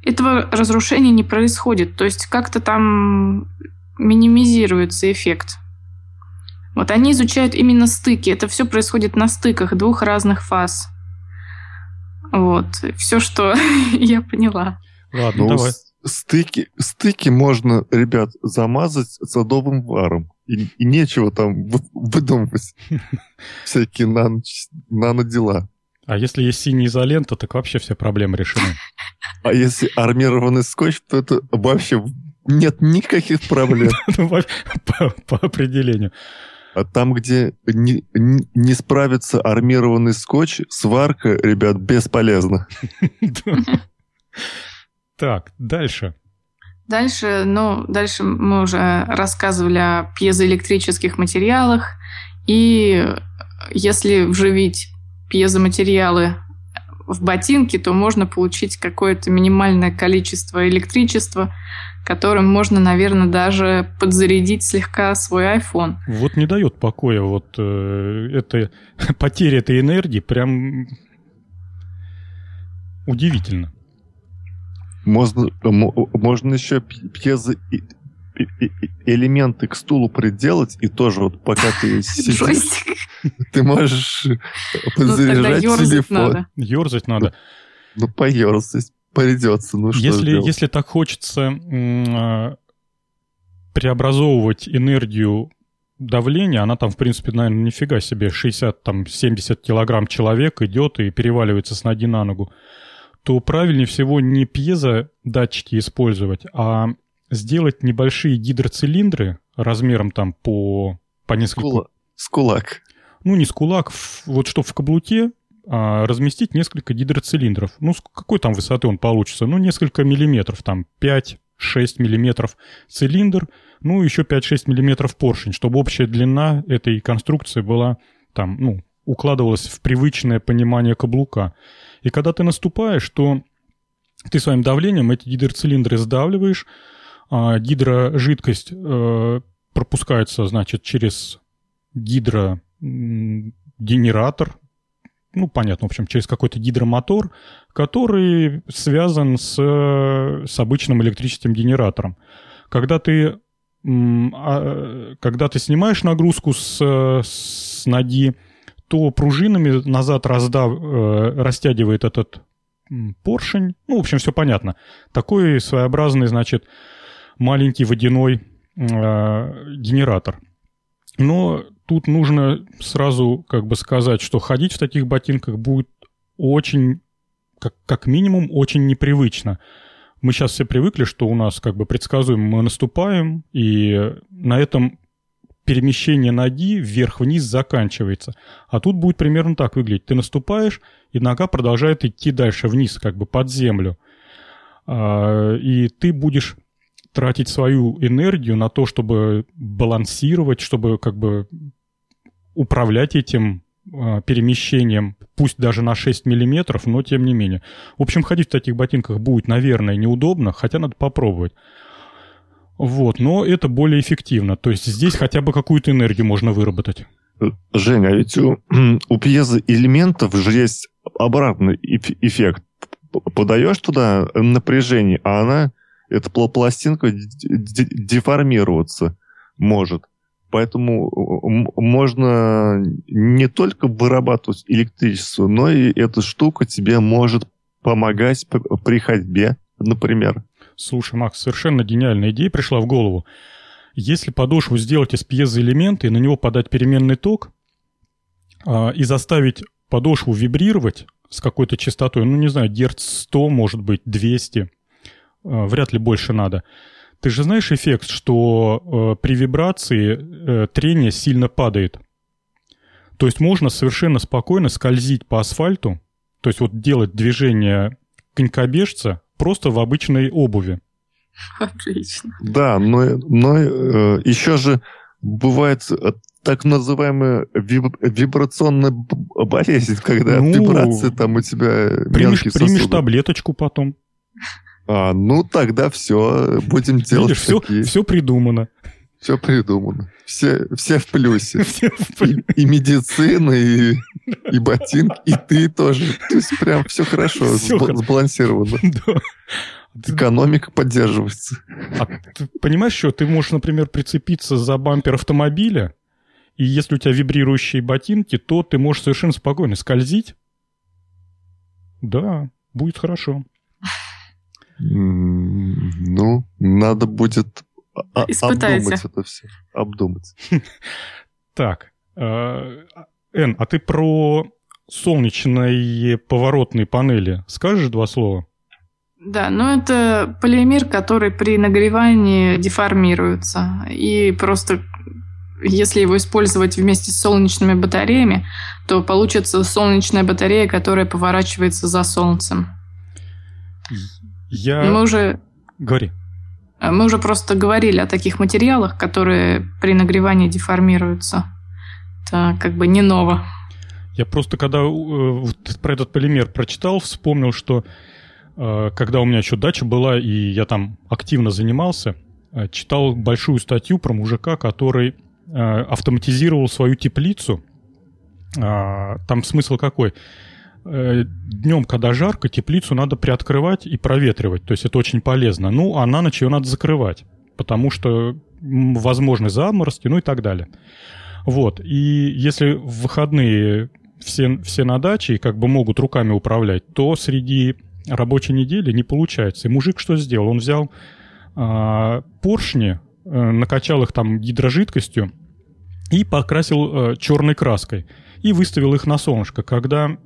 этого разрушения не происходит. То есть как-то там минимизируется эффект. Вот они изучают именно стыки. Это все происходит на стыках двух разных фаз. Вот. Все, что я поняла. Ладно, ну, давай. Стыки, стыки можно, ребят, замазать садовым варом. И, и нечего там выдумывать всякие нано, нанодела. А если есть синяя изолента, так вообще все проблемы решены. А если армированный скотч, то это вообще нет никаких проблем. Ну, по определению. А там, где не, не справится армированный скотч, сварка, ребят, бесполезна. Так, дальше. Дальше, ну, дальше мы уже рассказывали о пьезоэлектрических материалах. И если вживить пьезоматериалы в ботинки, то можно получить какое-то минимальное количество электричества, которым можно, наверное, даже подзарядить слегка свой iPhone. Вот не дает покоя вот э, это потеря этой энергии прям удивительно. Можно, можно еще пьезо элементы к стулу приделать, и тоже вот пока ты сидишь, ты можешь ну, подзаряжать телефон. Ёрзать надо. Ну, поерзать придется. Ну, что если, если так хочется а, преобразовывать энергию давления, она там, в принципе, наверное, нифига себе, 60-70 килограмм человек идет и переваливается с ноги на ногу то правильнее всего не пьезодатчики использовать, а сделать небольшие гидроцилиндры размером там по, по несколько... Скула... С кулак. Ну, не с кулак, вот что в каблуке а, разместить несколько гидроцилиндров. Ну, с какой там высоты он получится? Ну, несколько миллиметров, там 5-6 миллиметров цилиндр, ну, еще 5-6 миллиметров поршень, чтобы общая длина этой конструкции была там, ну, укладывалась в привычное понимание каблука. И когда ты наступаешь, то ты своим давлением эти гидроцилиндры сдавливаешь, а гидрожидкость э, пропускается, значит, через гидрогенератор, ну, понятно, в общем, через какой-то гидромотор, который связан с, с обычным электрическим генератором. Когда ты, а, когда ты снимаешь нагрузку с, с ноги, то пружинами назад раздав, э, растягивает этот поршень. Ну, в общем, все понятно. Такой своеобразный, значит, маленький водяной э, генератор. Но тут нужно сразу как бы сказать, что ходить в таких ботинках будет очень, как, как минимум, очень непривычно. Мы сейчас все привыкли, что у нас как бы предсказуемо мы наступаем, и на этом перемещение ноги вверх-вниз заканчивается. А тут будет примерно так выглядеть. Ты наступаешь, и нога продолжает идти дальше вниз, как бы под землю. А, и ты будешь тратить свою энергию на то, чтобы балансировать, чтобы как бы управлять этим а, перемещением, пусть даже на 6 миллиметров, но тем не менее. В общем, ходить в таких ботинках будет, наверное, неудобно, хотя надо попробовать. Вот, но это более эффективно. То есть здесь хотя бы какую-то энергию можно выработать. Женя, а ведь у, у пьезоэлементов же есть обратный эффект. Подаешь туда напряжение, а она, эта пластинка, деформироваться может. Поэтому можно не только вырабатывать электричество, но и эта штука тебе может помогать при ходьбе, например. Слушай, Макс, совершенно гениальная идея пришла в голову. Если подошву сделать из пьезоэлемента и на него подать переменный ток, а, и заставить подошву вибрировать с какой-то частотой, ну, не знаю, герц 100, может быть, 200, а, вряд ли больше надо. Ты же знаешь эффект, что э, при вибрации э, трение сильно падает. То есть можно совершенно спокойно скользить по асфальту, то есть вот делать движение конькобежца просто в обычной обуви. Отлично. Да, но, но э, еще же бывает э, так называемая виб, вибрационная болезнь, когда ну, вибрации там у тебя примешь, примешь таблеточку потом. А, ну тогда все, будем делать Видишь, такие. Все, все придумано. Все придумано. Все, все в плюсе. Все в плюсе. И, и медицина, и, и ботинки, и ты тоже. То есть прям все хорошо, все сбалансировано. Да. Экономика поддерживается. А ты понимаешь, что ты можешь, например, прицепиться за бампер автомобиля, и если у тебя вибрирующие ботинки, то ты можешь совершенно спокойно скользить. Да, будет хорошо. Ну, надо будет а, обдумать это все. Обдумать. Так. Эн, а ты про солнечные поворотные панели скажешь два слова? Да, ну это полимер, который при нагревании деформируется. И просто если его использовать вместе с солнечными батареями, то получится солнечная батарея, которая поворачивается за солнцем. Я... Мы уже... Говори. Мы уже просто говорили о таких материалах, которые при нагревании деформируются. Это как бы не ново. Я просто, когда э, про этот полимер прочитал, вспомнил, что э, когда у меня еще дача была, и я там активно занимался, э, читал большую статью про мужика, который э, автоматизировал свою теплицу. Э, там смысл какой? Э, днем, когда жарко, теплицу надо приоткрывать и проветривать. То есть это очень полезно. Ну, а на ночь ее надо закрывать, потому что возможны заморозки, ну и так далее. Вот. И если в выходные все, все на даче и как бы могут руками управлять, то среди рабочей недели не получается. И мужик что сделал? Он взял а, поршни, а, накачал их там гидрожидкостью и покрасил а, черной краской. И выставил их на солнышко. Когда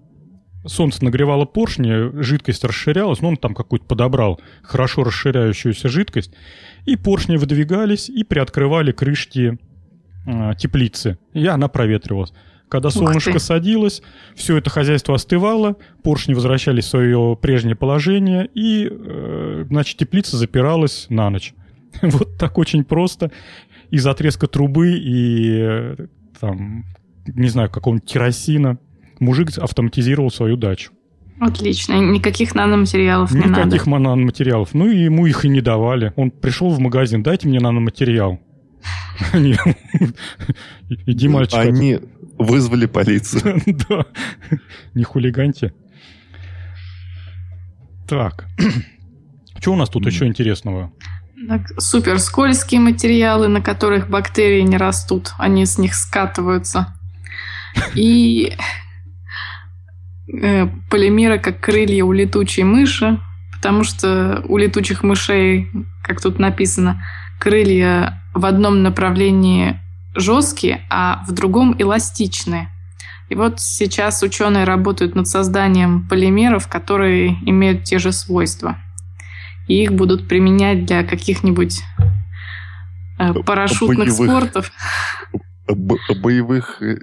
солнце нагревало поршни, жидкость расширялась, ну, он там какую-то подобрал хорошо расширяющуюся жидкость, и поршни выдвигались и приоткрывали крышки э, теплицы, и она проветривалась. Когда солнышко садилось, все это хозяйство остывало, поршни возвращались в свое прежнее положение, и, э, значит, теплица запиралась на ночь. Вот так очень просто. Из отрезка трубы и, э, там, не знаю, какого-нибудь керосина мужик автоматизировал свою дачу. Отлично. Никаких наноматериалов не Никаких надо. Никаких наноматериалов. Ну, и ему их и не давали. Он пришел в магазин, дайте мне наноматериал. Иди, мальчик. Они вызвали полицию. Да. Не хулиганьте. Так. Что у нас тут еще интересного? Супер скользкие материалы, на которых бактерии не растут. Они с них скатываются. И э, полимеры, как крылья у летучей мыши, потому что у летучих мышей, как тут написано, крылья в одном направлении жесткие, а в другом эластичные. И вот сейчас ученые работают над созданием полимеров, которые имеют те же свойства. И их будут применять для каких-нибудь э, парашютных боевых, спортов. Бо боевых э,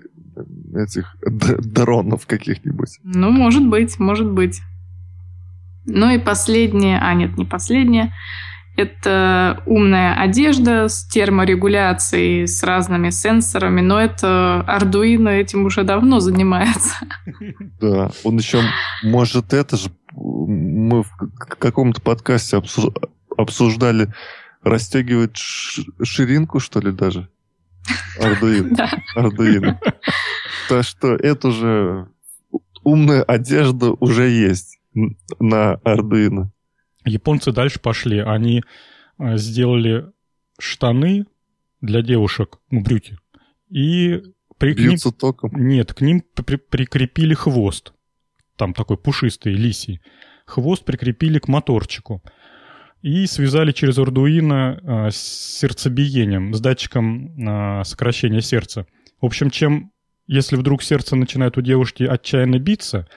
этих дронов каких-нибудь. Ну, может быть, может быть. Ну и последнее, а нет, не последнее, это умная одежда с терморегуляцией, с разными сенсорами, но это Arduino этим уже давно занимается. Да, он еще может это же... Мы в каком-то подкасте обсуждали расстегивать ширинку, что ли, даже? Arduino. Да. Так что это же умная одежда уже есть на Arduino. Японцы дальше пошли. Они э, сделали штаны для девушек, ну, брюки. И при, Бьются ним, током? Нет, к ним при, прикрепили хвост. Там такой пушистый, лисий. Хвост прикрепили к моторчику. И связали через Arduino э, с сердцебиением, с датчиком э, сокращения сердца. В общем, чем, если вдруг сердце начинает у девушки отчаянно биться,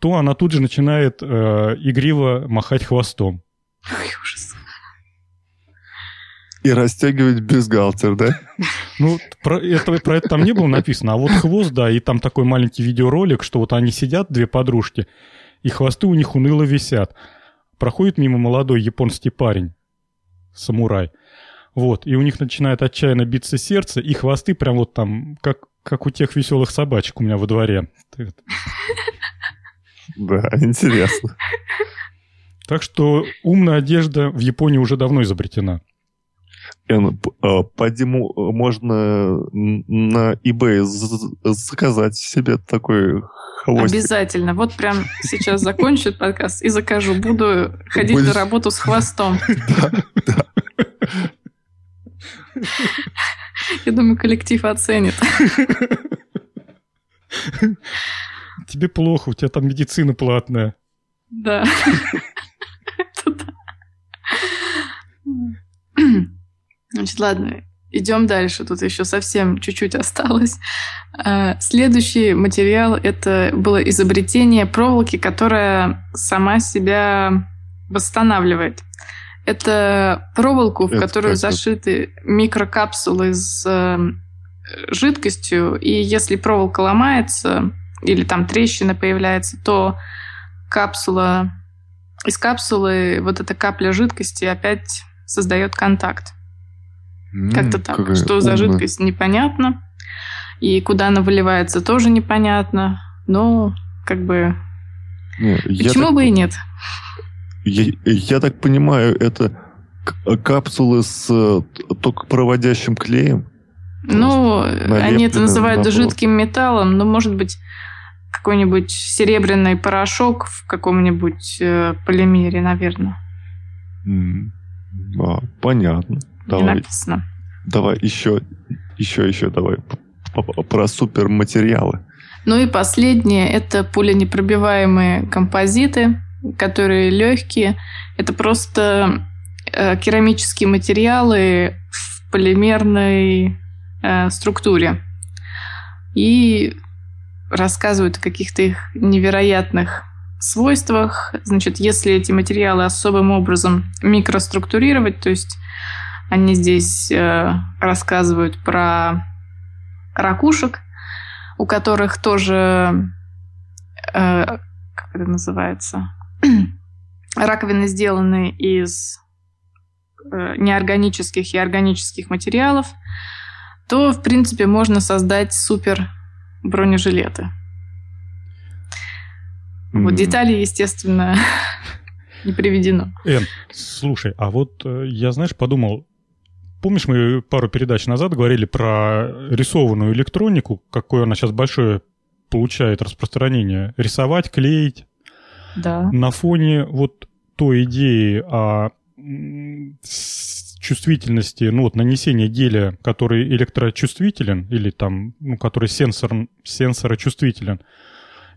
то она тут же начинает э, игриво махать хвостом. Ой, ужас. И расстегивать бюстгальтер, да? Ну, про это, про это там не было написано, а вот хвост, да, и там такой маленький видеоролик, что вот они сидят, две подружки, и хвосты у них уныло висят. Проходит мимо молодой японский парень, самурай, вот, и у них начинает отчаянно биться сердце, и хвосты прям вот там, как, как у тех веселых собачек у меня во дворе. Да, интересно. Так что умная одежда в Японии уже давно изобретена. А, по Диму можно на eBay заказать себе такой хвостик. Обязательно. Вот прям сейчас закончит подкаст и закажу. Буду ходить Будешь... на работу с хвостом. Да, да. Я думаю, коллектив оценит. Тебе плохо, у тебя там медицина платная. Да. Значит, ладно, идем дальше. Тут еще совсем чуть-чуть осталось. А, следующий материал – это было изобретение проволоки, которая сама себя восстанавливает. Это проволоку, в это которую зашиты микрокапсулы с э, жидкостью, и если проволока ломается, или там трещина появляется, то капсула из капсулы вот эта капля жидкости опять создает контакт. Как-то так. Что за умная. жидкость, непонятно. И куда она выливается, тоже непонятно. Но, как бы, Не, я почему так бы и нет? Я, я так понимаю, это капсулы с э, токопроводящим клеем? Ну, они это называют на жидким металлом, но, может быть, какой-нибудь серебряный порошок в каком-нибудь э, полимере, наверное. А, понятно. Не Давай, написано. давай еще, еще, еще давай про суперматериалы. Ну и последнее – это пуленепробиваемые композиты, которые легкие. Это просто э, керамические материалы в полимерной э, структуре. И рассказывают о каких-то их невероятных свойствах. Значит, если эти материалы особым образом микроструктурировать, то есть они здесь э, рассказывают про ракушек, у которых тоже, э, как это называется, раковины сделаны из э, неорганических и органических материалов, то, в принципе, можно создать супер бронежилеты. Вот М. детали, естественно, не приведено. Эн, слушай, а вот э, я, знаешь, подумал, помнишь, мы пару передач назад говорили про рисованную электронику, какое она сейчас большое получает распространение. Рисовать, клеить. Да. На фоне вот той идеи о чувствительности, ну вот нанесения геля, который электрочувствителен, или там, ну, который сенсор, сенсорочувствителен,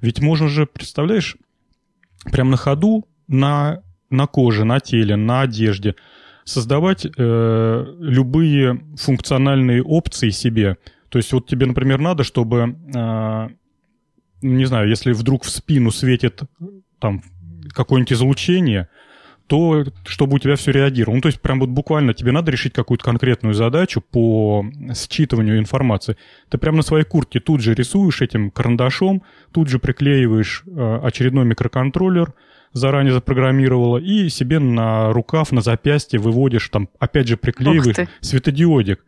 ведь можно же, представляешь, прямо на ходу на, на коже, на теле, на одежде создавать э, любые функциональные опции себе. То есть вот тебе, например, надо, чтобы, э, не знаю, если вдруг в спину светит там какое-нибудь излучение, то чтобы у тебя все реагировало. Ну, то есть прям вот буквально тебе надо решить какую-то конкретную задачу по считыванию информации. Ты прямо на своей куртке тут же рисуешь этим карандашом, тут же приклеиваешь э, очередной микроконтроллер, заранее запрограммировала, и себе на рукав, на запястье выводишь, там, опять же, приклеиваешь светодиодик.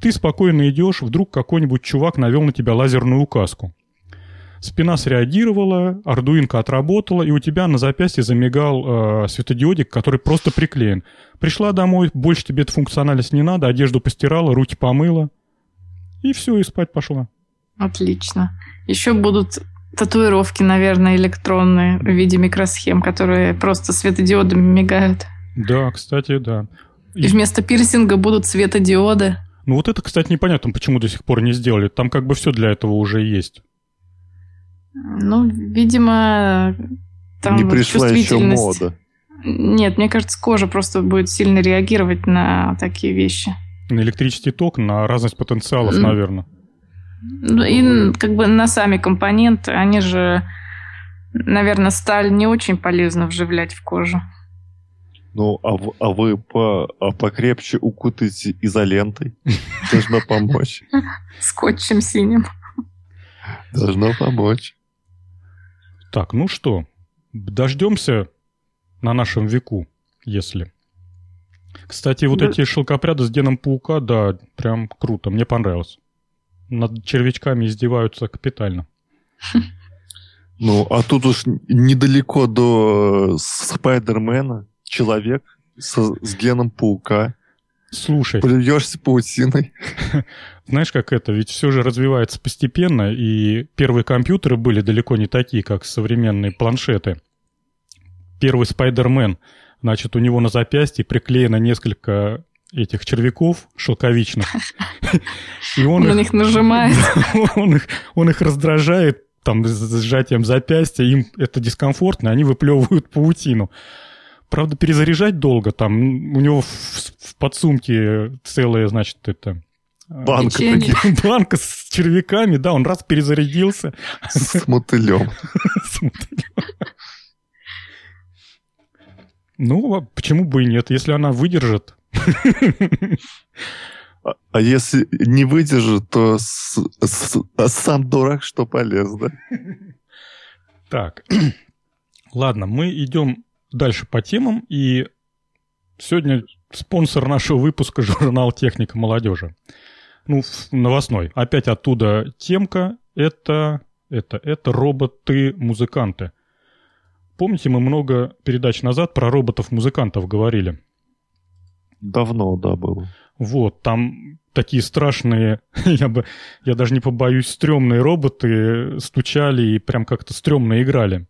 Ты спокойно идешь, вдруг какой-нибудь чувак навел на тебя лазерную указку. Спина среагировала, ардуинка отработала, и у тебя на запястье замигал э, светодиодик, который просто приклеен. Пришла домой, больше тебе эта функциональность не надо, одежду постирала, руки помыла, и все, и спать пошла. Отлично. Еще будут татуировки, наверное, электронные в виде микросхем, которые просто светодиодами мигают. Да, кстати, да. И вместо пирсинга будут светодиоды. Ну вот это, кстати, непонятно, почему до сих пор не сделали. Там как бы все для этого уже есть. Ну, видимо, там Не вот пришла еще чувствительность. мода. Нет, мне кажется, кожа просто будет сильно реагировать на такие вещи. На электрический ток, на разность потенциалов, наверное. Ну, И как бы на сами компоненты, они же, наверное, сталь не очень полезно вживлять в кожу. Ну, а, в- а вы по, а покрепче укутайте изолентой. Должно помочь. Скотчем синим. Должно помочь. Так, ну что, дождемся на нашем веку, если. Кстати, вот Да. эти шелкопряды с Деном Паука, да, прям круто, мне понравилось. Над червячками издеваются капитально. Ну, а тут уж недалеко до Спайдермена человек со- с геном паука. Слушай, Плюешься паутиной. знаешь, как это, ведь все же развивается постепенно, и первые компьютеры были далеко не такие, как современные планшеты. Первый Спайдермен, значит, у него на запястье приклеено несколько этих червяков шелковичных. И он Он их них нажимает. он их, он их раздражает там с сжатием запястья, им это дискомфортно, они выплевывают паутину. Правда, перезаряжать долго, там у него в, в подсумке целая, значит, это... э, Банка таких Банка с червяками, да, он раз перезарядился. с мотылем. Ну, а почему бы и нет, если она выдержит. А, а если не выдержит, то с- с- а сам дурак, что полез, да? Так, ладно, мы идем дальше по темам, и сегодня спонсор нашего выпуска журнал «Техника молодежи». Ну, новостной. Опять оттуда темка. Это, это, это роботы-музыканты. Помните, мы много передач назад про роботов-музыкантов говорили? Давно, да, было. Вот, там такие страшные, я бы, я даже не побоюсь, стрёмные роботы стучали и прям как-то стрёмно играли.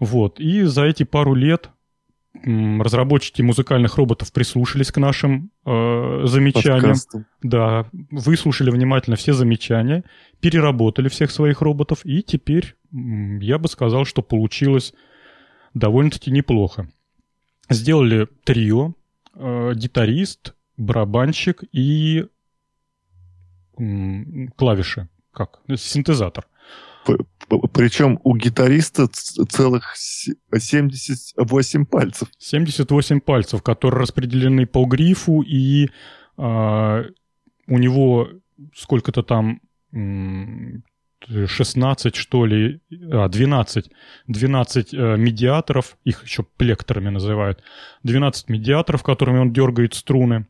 Вот, и за эти пару лет разработчики музыкальных роботов прислушались к нашим э, замечаниям. Подкасту. Да, выслушали внимательно все замечания, переработали всех своих роботов, и теперь я бы сказал, что получилось довольно-таки неплохо. Сделали трио, э, гитарист, барабанщик и клавиши, как синтезатор. Причем у гитариста целых 78 пальцев. 78 пальцев, которые распределены по грифу, и э, у него сколько-то там 16, что ли, а, 12, 12 э, медиаторов, их еще плекторами называют, 12 медиаторов, которыми он дергает струны.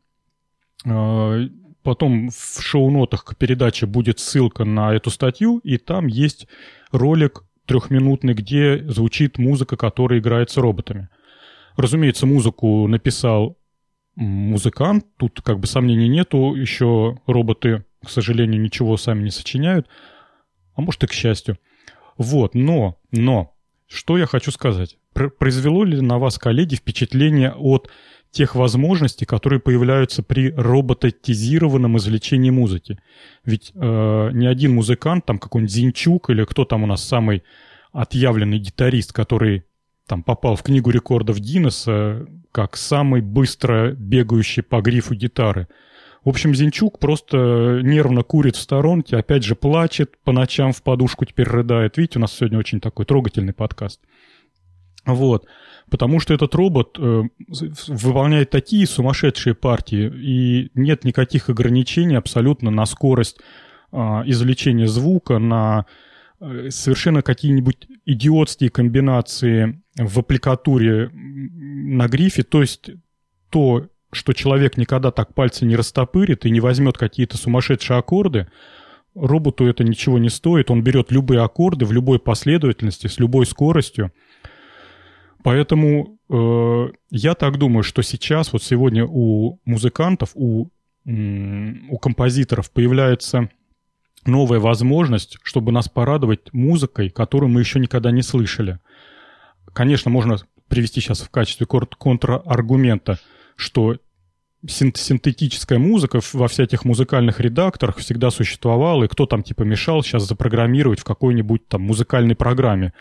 Э, потом в шоу-нотах к передаче будет ссылка на эту статью, и там есть ролик трехминутный, где звучит музыка, которая играет с роботами. Разумеется, музыку написал музыкант, тут как бы сомнений нету, еще роботы, к сожалению, ничего сами не сочиняют, а может и к счастью. Вот, но, но, что я хочу сказать. Произвело ли на вас, коллеги, впечатление от тех возможностей, которые появляются при робототизированном извлечении музыки. Ведь э, ни один музыкант, там какой-нибудь Зинчук или кто там у нас самый отъявленный гитарист, который там попал в книгу рекордов Гиннесса как самый быстро бегающий по грифу гитары. В общем, Зинчук просто нервно курит в сторонке, опять же плачет, по ночам в подушку теперь рыдает. Видите, у нас сегодня очень такой трогательный подкаст. Вот. Потому что этот робот э, выполняет такие сумасшедшие партии, и нет никаких ограничений абсолютно на скорость э, извлечения звука, на э, совершенно какие-нибудь идиотские комбинации в аппликатуре на грифе, то есть то, что человек никогда так пальцы не растопырит и не возьмет какие-то сумасшедшие аккорды, роботу это ничего не стоит, он берет любые аккорды в любой последовательности, с любой скоростью, Поэтому э, я так думаю, что сейчас, вот сегодня у музыкантов, у, у композиторов появляется новая возможность, чтобы нас порадовать музыкой, которую мы еще никогда не слышали. Конечно, можно привести сейчас в качестве контраргумента, что синтетическая музыка во всяких музыкальных редакторах всегда существовала, и кто там типа мешал сейчас запрограммировать в какой-нибудь там музыкальной программе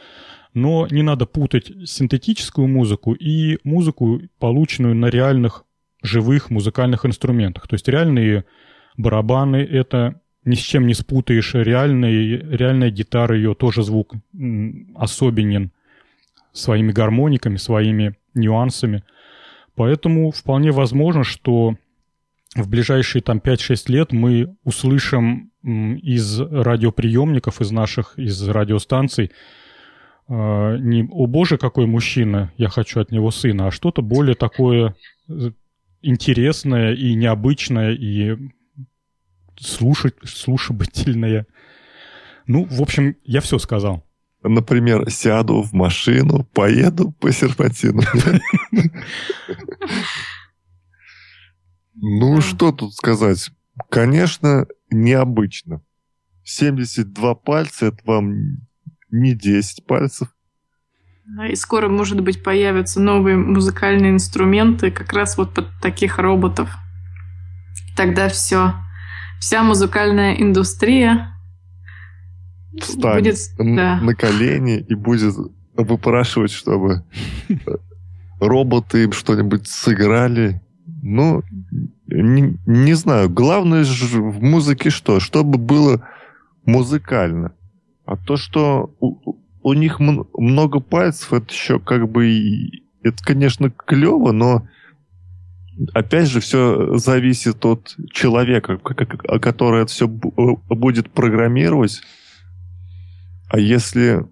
но не надо путать синтетическую музыку и музыку, полученную на реальных живых музыкальных инструментах. То есть реальные барабаны — это ни с чем не спутаешь. Реальные, реальная гитара, ее тоже звук особенен своими гармониками, своими нюансами. Поэтому вполне возможно, что в ближайшие там 5-6 лет мы услышим из радиоприемников, из наших, из радиостанций э, не «О боже, какой мужчина, я хочу от него сына», а что-то более такое э, интересное и необычное, и слушать, слушабательное. Ну, в общем, я все сказал. Например, сяду в машину, поеду по серпантину. Ну, что тут сказать? Конечно, необычно. 72 пальца, это вам не 10 пальцев. И скоро, может быть, появятся новые музыкальные инструменты как раз вот под таких роботов. Тогда все, вся музыкальная индустрия встанет будет, да. на колени и будет выпрашивать, чтобы роботы им что-нибудь сыграли. Ну, не, не знаю. Главное же в музыке что? Чтобы было музыкально. А то, что у, у них много пальцев, это еще как бы... Это, конечно, клево, но опять же, все зависит от человека, который это все будет программировать. А если...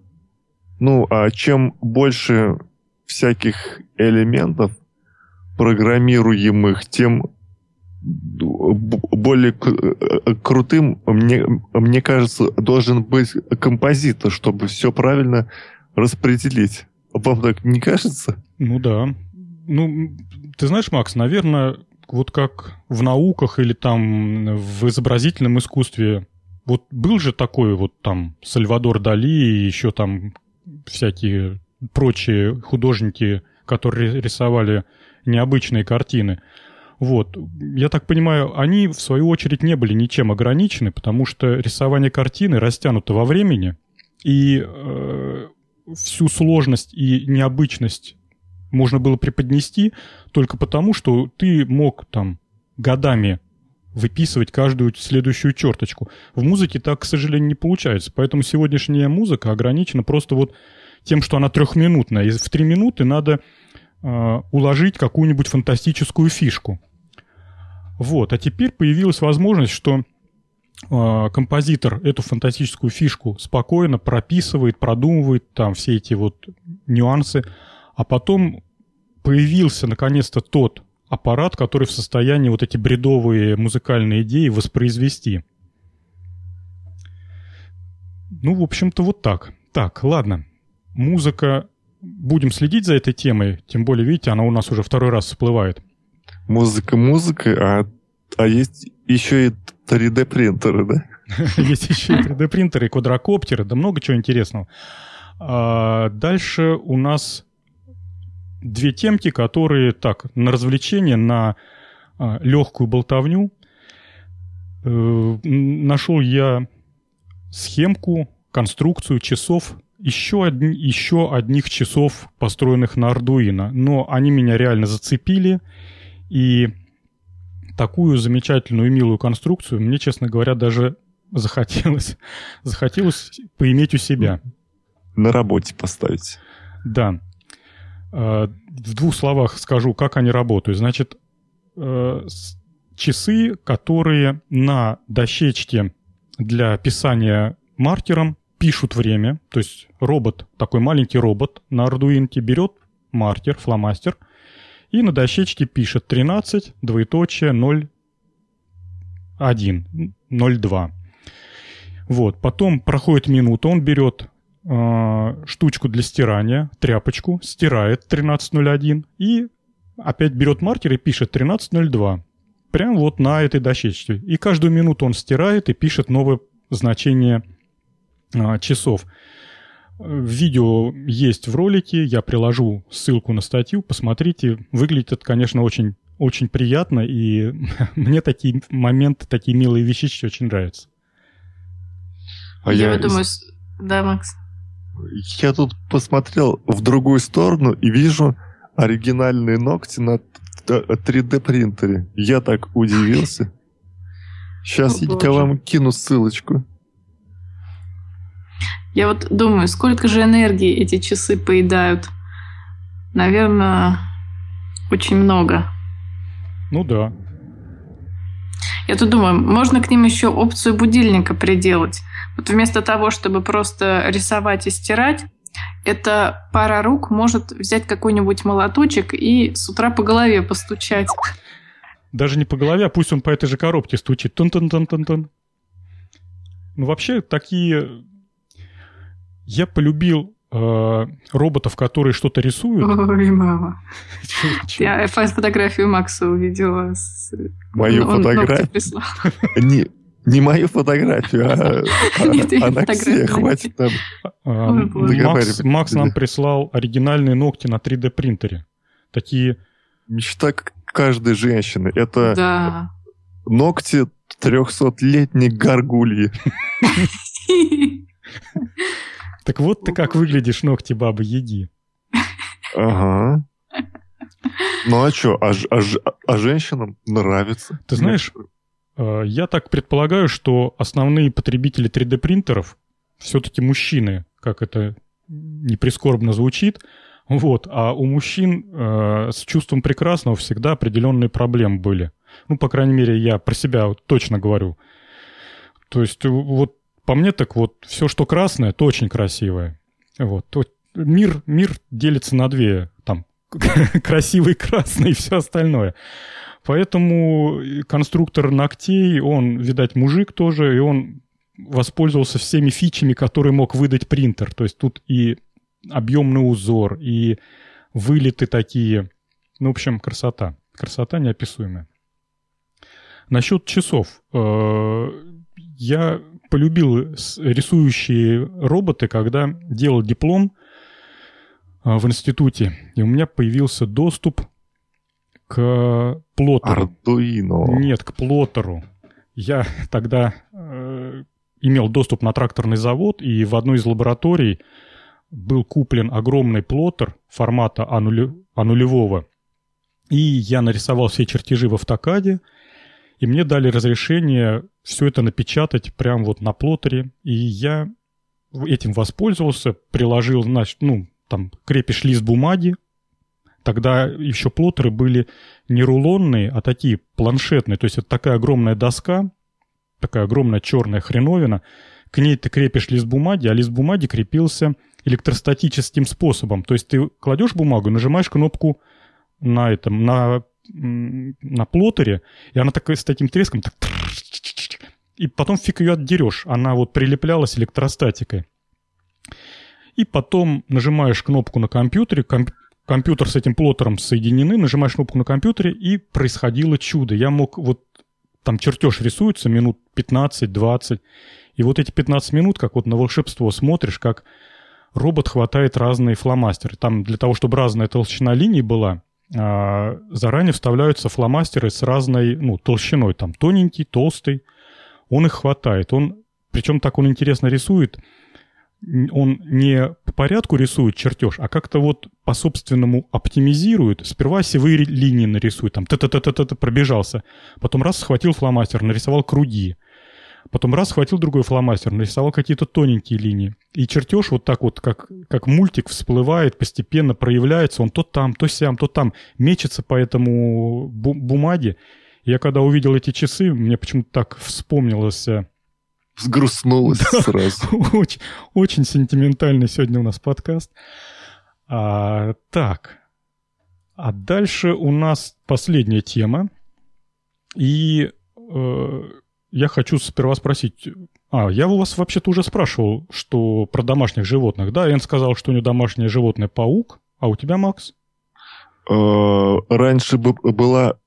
Ну, а чем больше всяких элементов программируемых, тем более э, крутым, мне, мне кажется, должен быть композитор, чтобы все правильно распределить. Вам так не кажется? Ну да. Ну, ты знаешь, Макс, наверное, вот как в науках или там в изобразительном искусстве, вот был же такой вот там Сальвадор Дали и еще там всякие прочие художники, которые рисовали необычные картины. Вот. Я так понимаю, они, в свою очередь, не были ничем ограничены, потому что рисование картины растянуто во времени, и э, всю сложность и необычность можно было преподнести только потому, что ты мог там годами выписывать каждую следующую черточку. В музыке так, к сожалению, не получается. Поэтому сегодняшняя музыка ограничена просто вот тем, что она трехминутная. И в три минуты надо э, уложить какую-нибудь фантастическую фишку. Вот. А теперь появилась возможность, что э, композитор эту фантастическую фишку спокойно прописывает, продумывает там все эти вот нюансы, а потом появился наконец-то тот аппарат, который в состоянии вот эти бредовые музыкальные идеи воспроизвести. Ну, в общем-то, вот так. Так, ладно. Музыка. Будем следить за этой темой. Тем более, видите, она у нас уже второй раз всплывает. Музыка, музыка, а, а есть еще и 3D-принтеры, да? Есть еще и 3D-принтеры, и квадрокоптеры, да много чего интересного. А дальше у нас две темки, которые так, на развлечение, на а, легкую болтовню. Э, нашел я схемку, конструкцию часов, еще, одни, еще одних часов, построенных на Arduino. Но они меня реально зацепили. И такую замечательную и милую конструкцию мне, честно говоря, даже захотелось, захотелось поиметь у себя. На работе поставить. Да. Э, в двух словах скажу, как они работают. Значит, э, часы, которые на дощечке для писания маркером пишут время. То есть робот, такой маленький робот на Arduino берет маркер, фломастер, и на дощечке пишет 13, двоеточие, 0, 1, 0,2. Вот, потом проходит минута, он берет э, штучку для стирания, тряпочку, стирает 13.01 и опять берет маркер и пишет 13.02. Прям вот на этой дощечке. И каждую минуту он стирает и пишет новое значение э, часов. Видео есть в ролике, я приложу ссылку на статью, посмотрите. Выглядит это, конечно, очень, очень приятно, и мне такие моменты, такие милые вещички очень нравятся. А я, я думаю, да, Макс. Я тут посмотрел в другую сторону и вижу оригинальные ногти на 3D принтере. Я так удивился. Сейчас О, я вам кину ссылочку. Я вот думаю, сколько же энергии эти часы поедают? Наверное, очень много. Ну да. Я тут думаю, можно к ним еще опцию будильника приделать. Вот вместо того, чтобы просто рисовать и стирать, эта пара рук может взять какой-нибудь молоточек и с утра по голове постучать. Даже не по голове, а пусть он по этой же коробке стучит. Тун-тун-тун-тун-тун. Ну, вообще, такие... Я полюбил э, роботов, которые что-то рисуют. Ой, мама. Я фотографию Макса увидела. Мою фотографию? Не, не мою фотографию, а, а Анаксия, хватит нам а, Макс, Макс нам прислал оригинальные ногти на 3D принтере. Такие... Мечта каждой женщины. Это да. ногти 300-летней горгульи. Так вот ты как выглядишь, ногти бабы Яги. Ага. Ну а что, а, а, а женщинам нравится? Ты знаешь, Э, я так предполагаю, что основные потребители 3D-принтеров все-таки мужчины, как это не прискорбно звучит. Вот. А у мужчин э, с чувством прекрасного всегда определенные проблемы были. Ну, по крайней мере, я про себя точно говорю. То есть, вот по мне так вот, все, что красное, то очень красивое. Вот. То мир, мир делится на две. Там красивый красный и все остальное. Поэтому конструктор ногтей, он, видать, мужик тоже, и он воспользовался всеми фичами, которые мог выдать принтер. То есть тут и объемный узор, и вылеты такие. Ну, в общем, красота. Красота неописуемая. Насчет часов. Э, я полюбил рисующие роботы, когда делал диплом э, в институте, и у меня появился доступ к плоттеру. Ардуино. Нет, к плоттеру. Я тогда э, имел доступ на тракторный завод, и в одной из лабораторий был куплен огромный плоттер формата А, нулевого. И я нарисовал все чертежи в автокаде, и мне дали разрешение все это напечатать прямо вот на плоттере. И я этим воспользовался, приложил, значит, ну, там, крепишь лист бумаги. Тогда еще плоттеры были не рулонные, а такие планшетные. То есть это такая огромная доска, такая огромная черная хреновина. К ней ты крепишь лист бумаги, а лист бумаги крепился электростатическим способом. То есть ты кладешь бумагу, нажимаешь кнопку на этом, на, на плоттере, и она такая с таким треском, так, и потом фиг ее отдерешь. Она вот прилеплялась электростатикой. И потом нажимаешь кнопку на компьютере, комп компьютер с этим плоттером соединены, нажимаешь кнопку на компьютере, и происходило чудо. Я мог вот там чертеж рисуется минут 15-20, и вот эти 15 минут, как вот на волшебство смотришь, как робот хватает разные фломастеры. Там для того, чтобы разная толщина линий была, а, заранее вставляются фломастеры с разной ну, толщиной. Там тоненький, толстый. Он их хватает. Он, причем так он интересно рисует. Он не по порядку рисует чертеж, а как-то вот по-собственному оптимизирует. Сперва осевые линии нарисует, там та-та-та-та-та пробежался. Потом раз схватил фломастер, нарисовал круги. Потом раз схватил другой фломастер, нарисовал какие-то тоненькие линии. И чертеж вот так вот, как, как мультик, всплывает, постепенно проявляется. Он то там, то сям, то там мечется по этому бу- бумаге. Я когда увидел эти часы, мне почему-то так вспомнилось... Э, Сгрустнулось да, сразу. Очень, очень сентиментальный сегодня у нас подкаст. А, так. А дальше у нас последняя тема. И э, я хочу сперва спросить... А, я у вас вообще-то уже спрашивал, что про домашних животных. Да, Эн сказал, что у него домашнее животное паук. А у тебя, Макс? Э, раньше была э,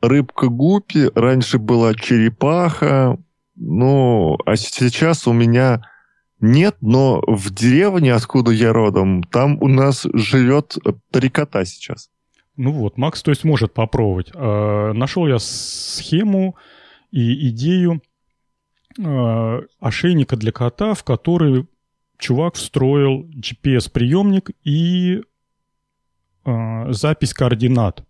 рыбка гупи, раньше была черепаха. Ну, а сейчас у меня нет, но в деревне, откуда я родом, там у нас живет три кота сейчас. Ну вот, Макс, то есть может попробовать. Э, нашел я схему и идею э, ошейника для кота, в который чувак встроил GPS-приемник и э, запись координат.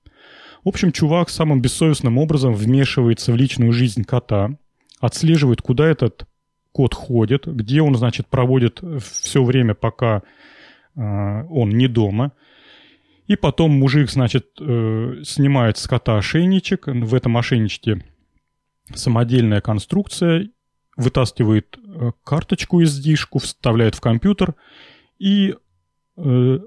В общем, чувак самым бессовестным образом вмешивается в личную жизнь кота, отслеживает, куда этот кот ходит, где он, значит, проводит все время, пока э, он не дома. И потом мужик, значит, э, снимает с кота ошейничек. В этом ошейничке самодельная конструкция, вытаскивает э, карточку из дишку, вставляет в компьютер и э,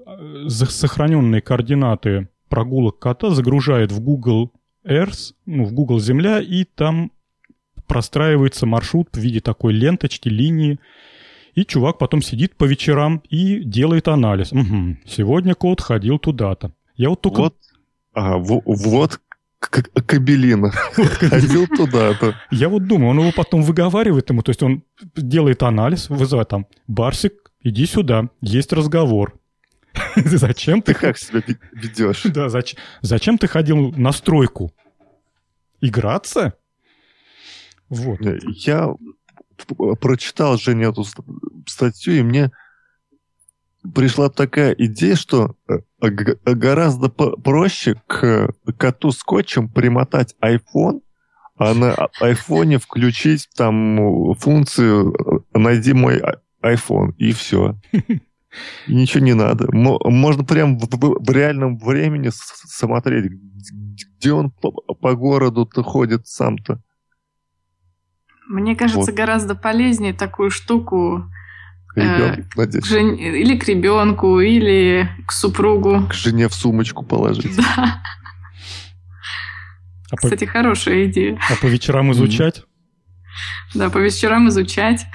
сохраненные координаты прогулок кота загружает в Google Earth, ну, в Google Земля, и там простраивается маршрут в виде такой ленточки, линии. И чувак потом сидит по вечерам и делает анализ. Угу, сегодня кот ходил туда-то. Я вот только... Вот, ага, вот Кабелина. Ходил туда-то. Я вот думаю, он его потом выговаривает ему, то есть он делает анализ, вызывает там, Барсик, иди сюда, есть разговор. Зачем ты... Ты как себя ведешь? Да, зачем, зачем ты ходил на стройку? Играться? Вот. Я прочитал, Женя, эту статью, и мне пришла такая идея, что э, гораздо проще к коту скотчем примотать iPhone, а на айфоне включить там функцию «Найди мой iPhone» и все. И ничего не надо. Можно прям в, в, в реальном времени смотреть, где он по, по городу-то ходит сам-то. Мне кажется, вот. гораздо полезнее такую штуку Ребенок, э, к жен... или к ребенку, или к супругу. К жене в сумочку положить. Да. А Кстати, по... хорошая идея. А по вечерам изучать? Да, по вечерам изучать.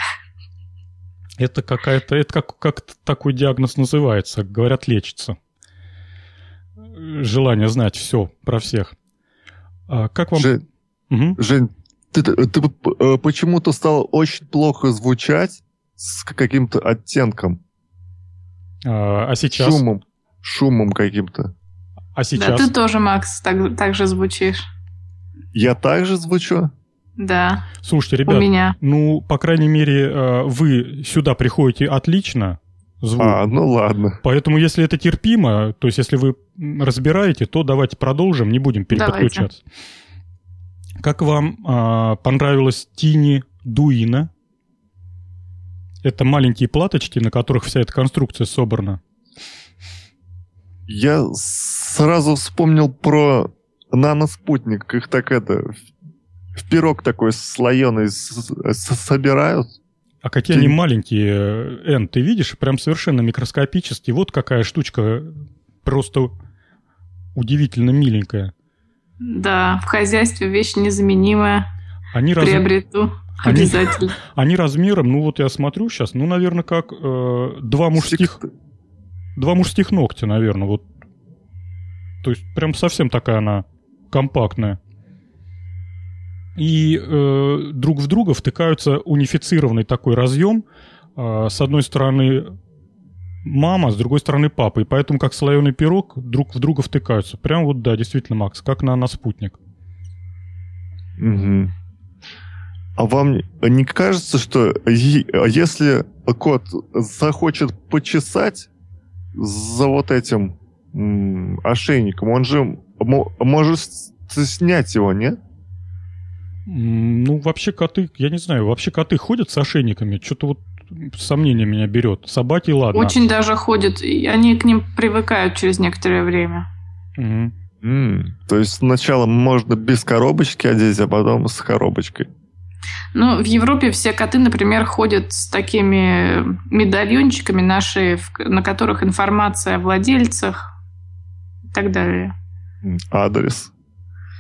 Это какая-то, это как, как такой диагноз называется, говорят, лечится. Желание знать все про всех. А как вам... Жень, угу. Жень ты, ты, ты э, почему-то стал очень плохо звучать с каким-то оттенком. А, а сейчас? Шумом. Шумом каким-то. А сейчас? Да, ты тоже, Макс, так, так же звучишь. Я так же звучу? Да. Слушайте, ребят, У меня. ну, по крайней мере, э, вы сюда приходите отлично, звук. А, ну ладно. Поэтому, если это терпимо, то есть если вы разбираете, то давайте продолжим, не будем переподключаться. Давайте. Как вам э, понравилась Тини Дуина? Это маленькие платочки, на которых вся эта конструкция собрана. Я сразу вспомнил про наноспутник. Их так это в пирог такой слоеный собирают. А какие ты... они маленькие, Эн, ты видишь? Прям совершенно микроскопические. Вот какая штучка просто удивительно миленькая. Да, в хозяйстве вещь незаменимая. Они раз... Приобрету. Они, Обязательно. Они размером, ну вот я смотрю сейчас, ну, наверное, как э, два мужских... Два мужских ногтя, наверное, вот. То есть прям совсем такая она компактная и э, друг в друга втыкаются унифицированный такой разъем. Э, с одной стороны мама, с другой стороны папа. И поэтому как слоеный пирог друг в друга втыкаются. Прям вот, да, действительно, Макс, как на, на спутник. Угу. А вам не кажется, что если кот захочет почесать за вот этим ошейником, он же может снять его, нет? Ну, вообще коты, я не знаю, вообще коты ходят с ошейниками? Что-то вот сомнение меня берет. Собаки, ладно. Очень даже ходят, и они к ним привыкают через некоторое время. Угу. Mm, то есть сначала можно без коробочки одеть, а потом с коробочкой. Ну, в Европе все коты, например, ходят с такими медальончиками на шее, на которых информация о владельцах и так далее. Адрес.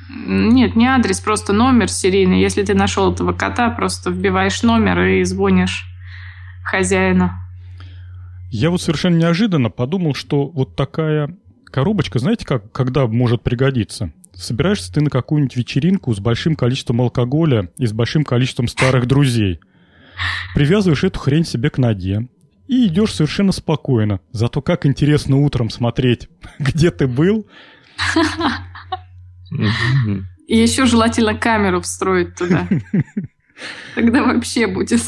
Нет, не адрес, просто номер серийный. Если ты нашел этого кота, просто вбиваешь номер и звонишь хозяину. Я вот совершенно неожиданно подумал, что вот такая коробочка, знаете, как, когда может пригодиться? Собираешься ты на какую-нибудь вечеринку с большим количеством алкоголя и с большим количеством старых друзей. Привязываешь эту хрень себе к ноге и идешь совершенно спокойно. Зато как интересно утром смотреть, где ты был, И еще желательно камеру встроить туда. Тогда вообще будет.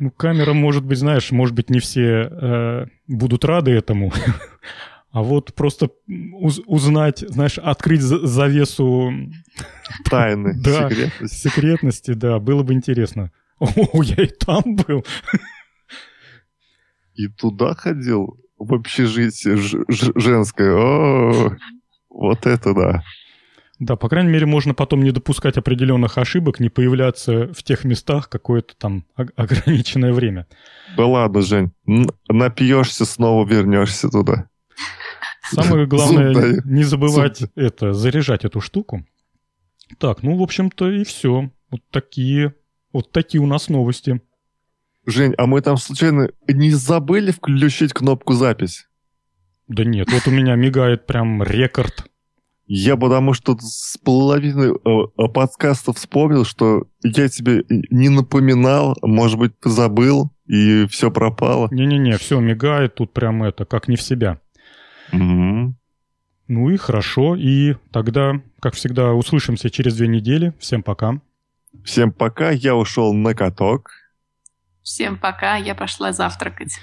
Ну, камера, может быть, знаешь, может быть, не все э, будут рады этому. А вот просто уз- узнать, знаешь, открыть завесу... Тайны, да, секретности. секретности, да, было бы интересно. О, я и там был. И туда ходил в общежитие женское. О, вот это да. Да, по крайней мере, можно потом не допускать определенных ошибок, не появляться в тех местах какое-то там ограниченное время. Да ладно, Жень, напьешься, снова вернешься туда. Самое главное, не забывать Зуб. это, заряжать эту штуку. Так, ну, в общем-то, и все. Вот такие, вот такие у нас новости. Жень, а мы там случайно не забыли включить кнопку запись? Да нет, вот у меня мигает прям рекорд я потому что с половины э, подкастов вспомнил, что я тебе не напоминал, может быть, ты забыл, и все пропало. Не-не-не, все мигает тут прям это, как не в себя. Угу. Ну и хорошо, и тогда, как всегда, услышимся через две недели. Всем пока. Всем пока, я ушел на каток. Всем пока, я пошла завтракать.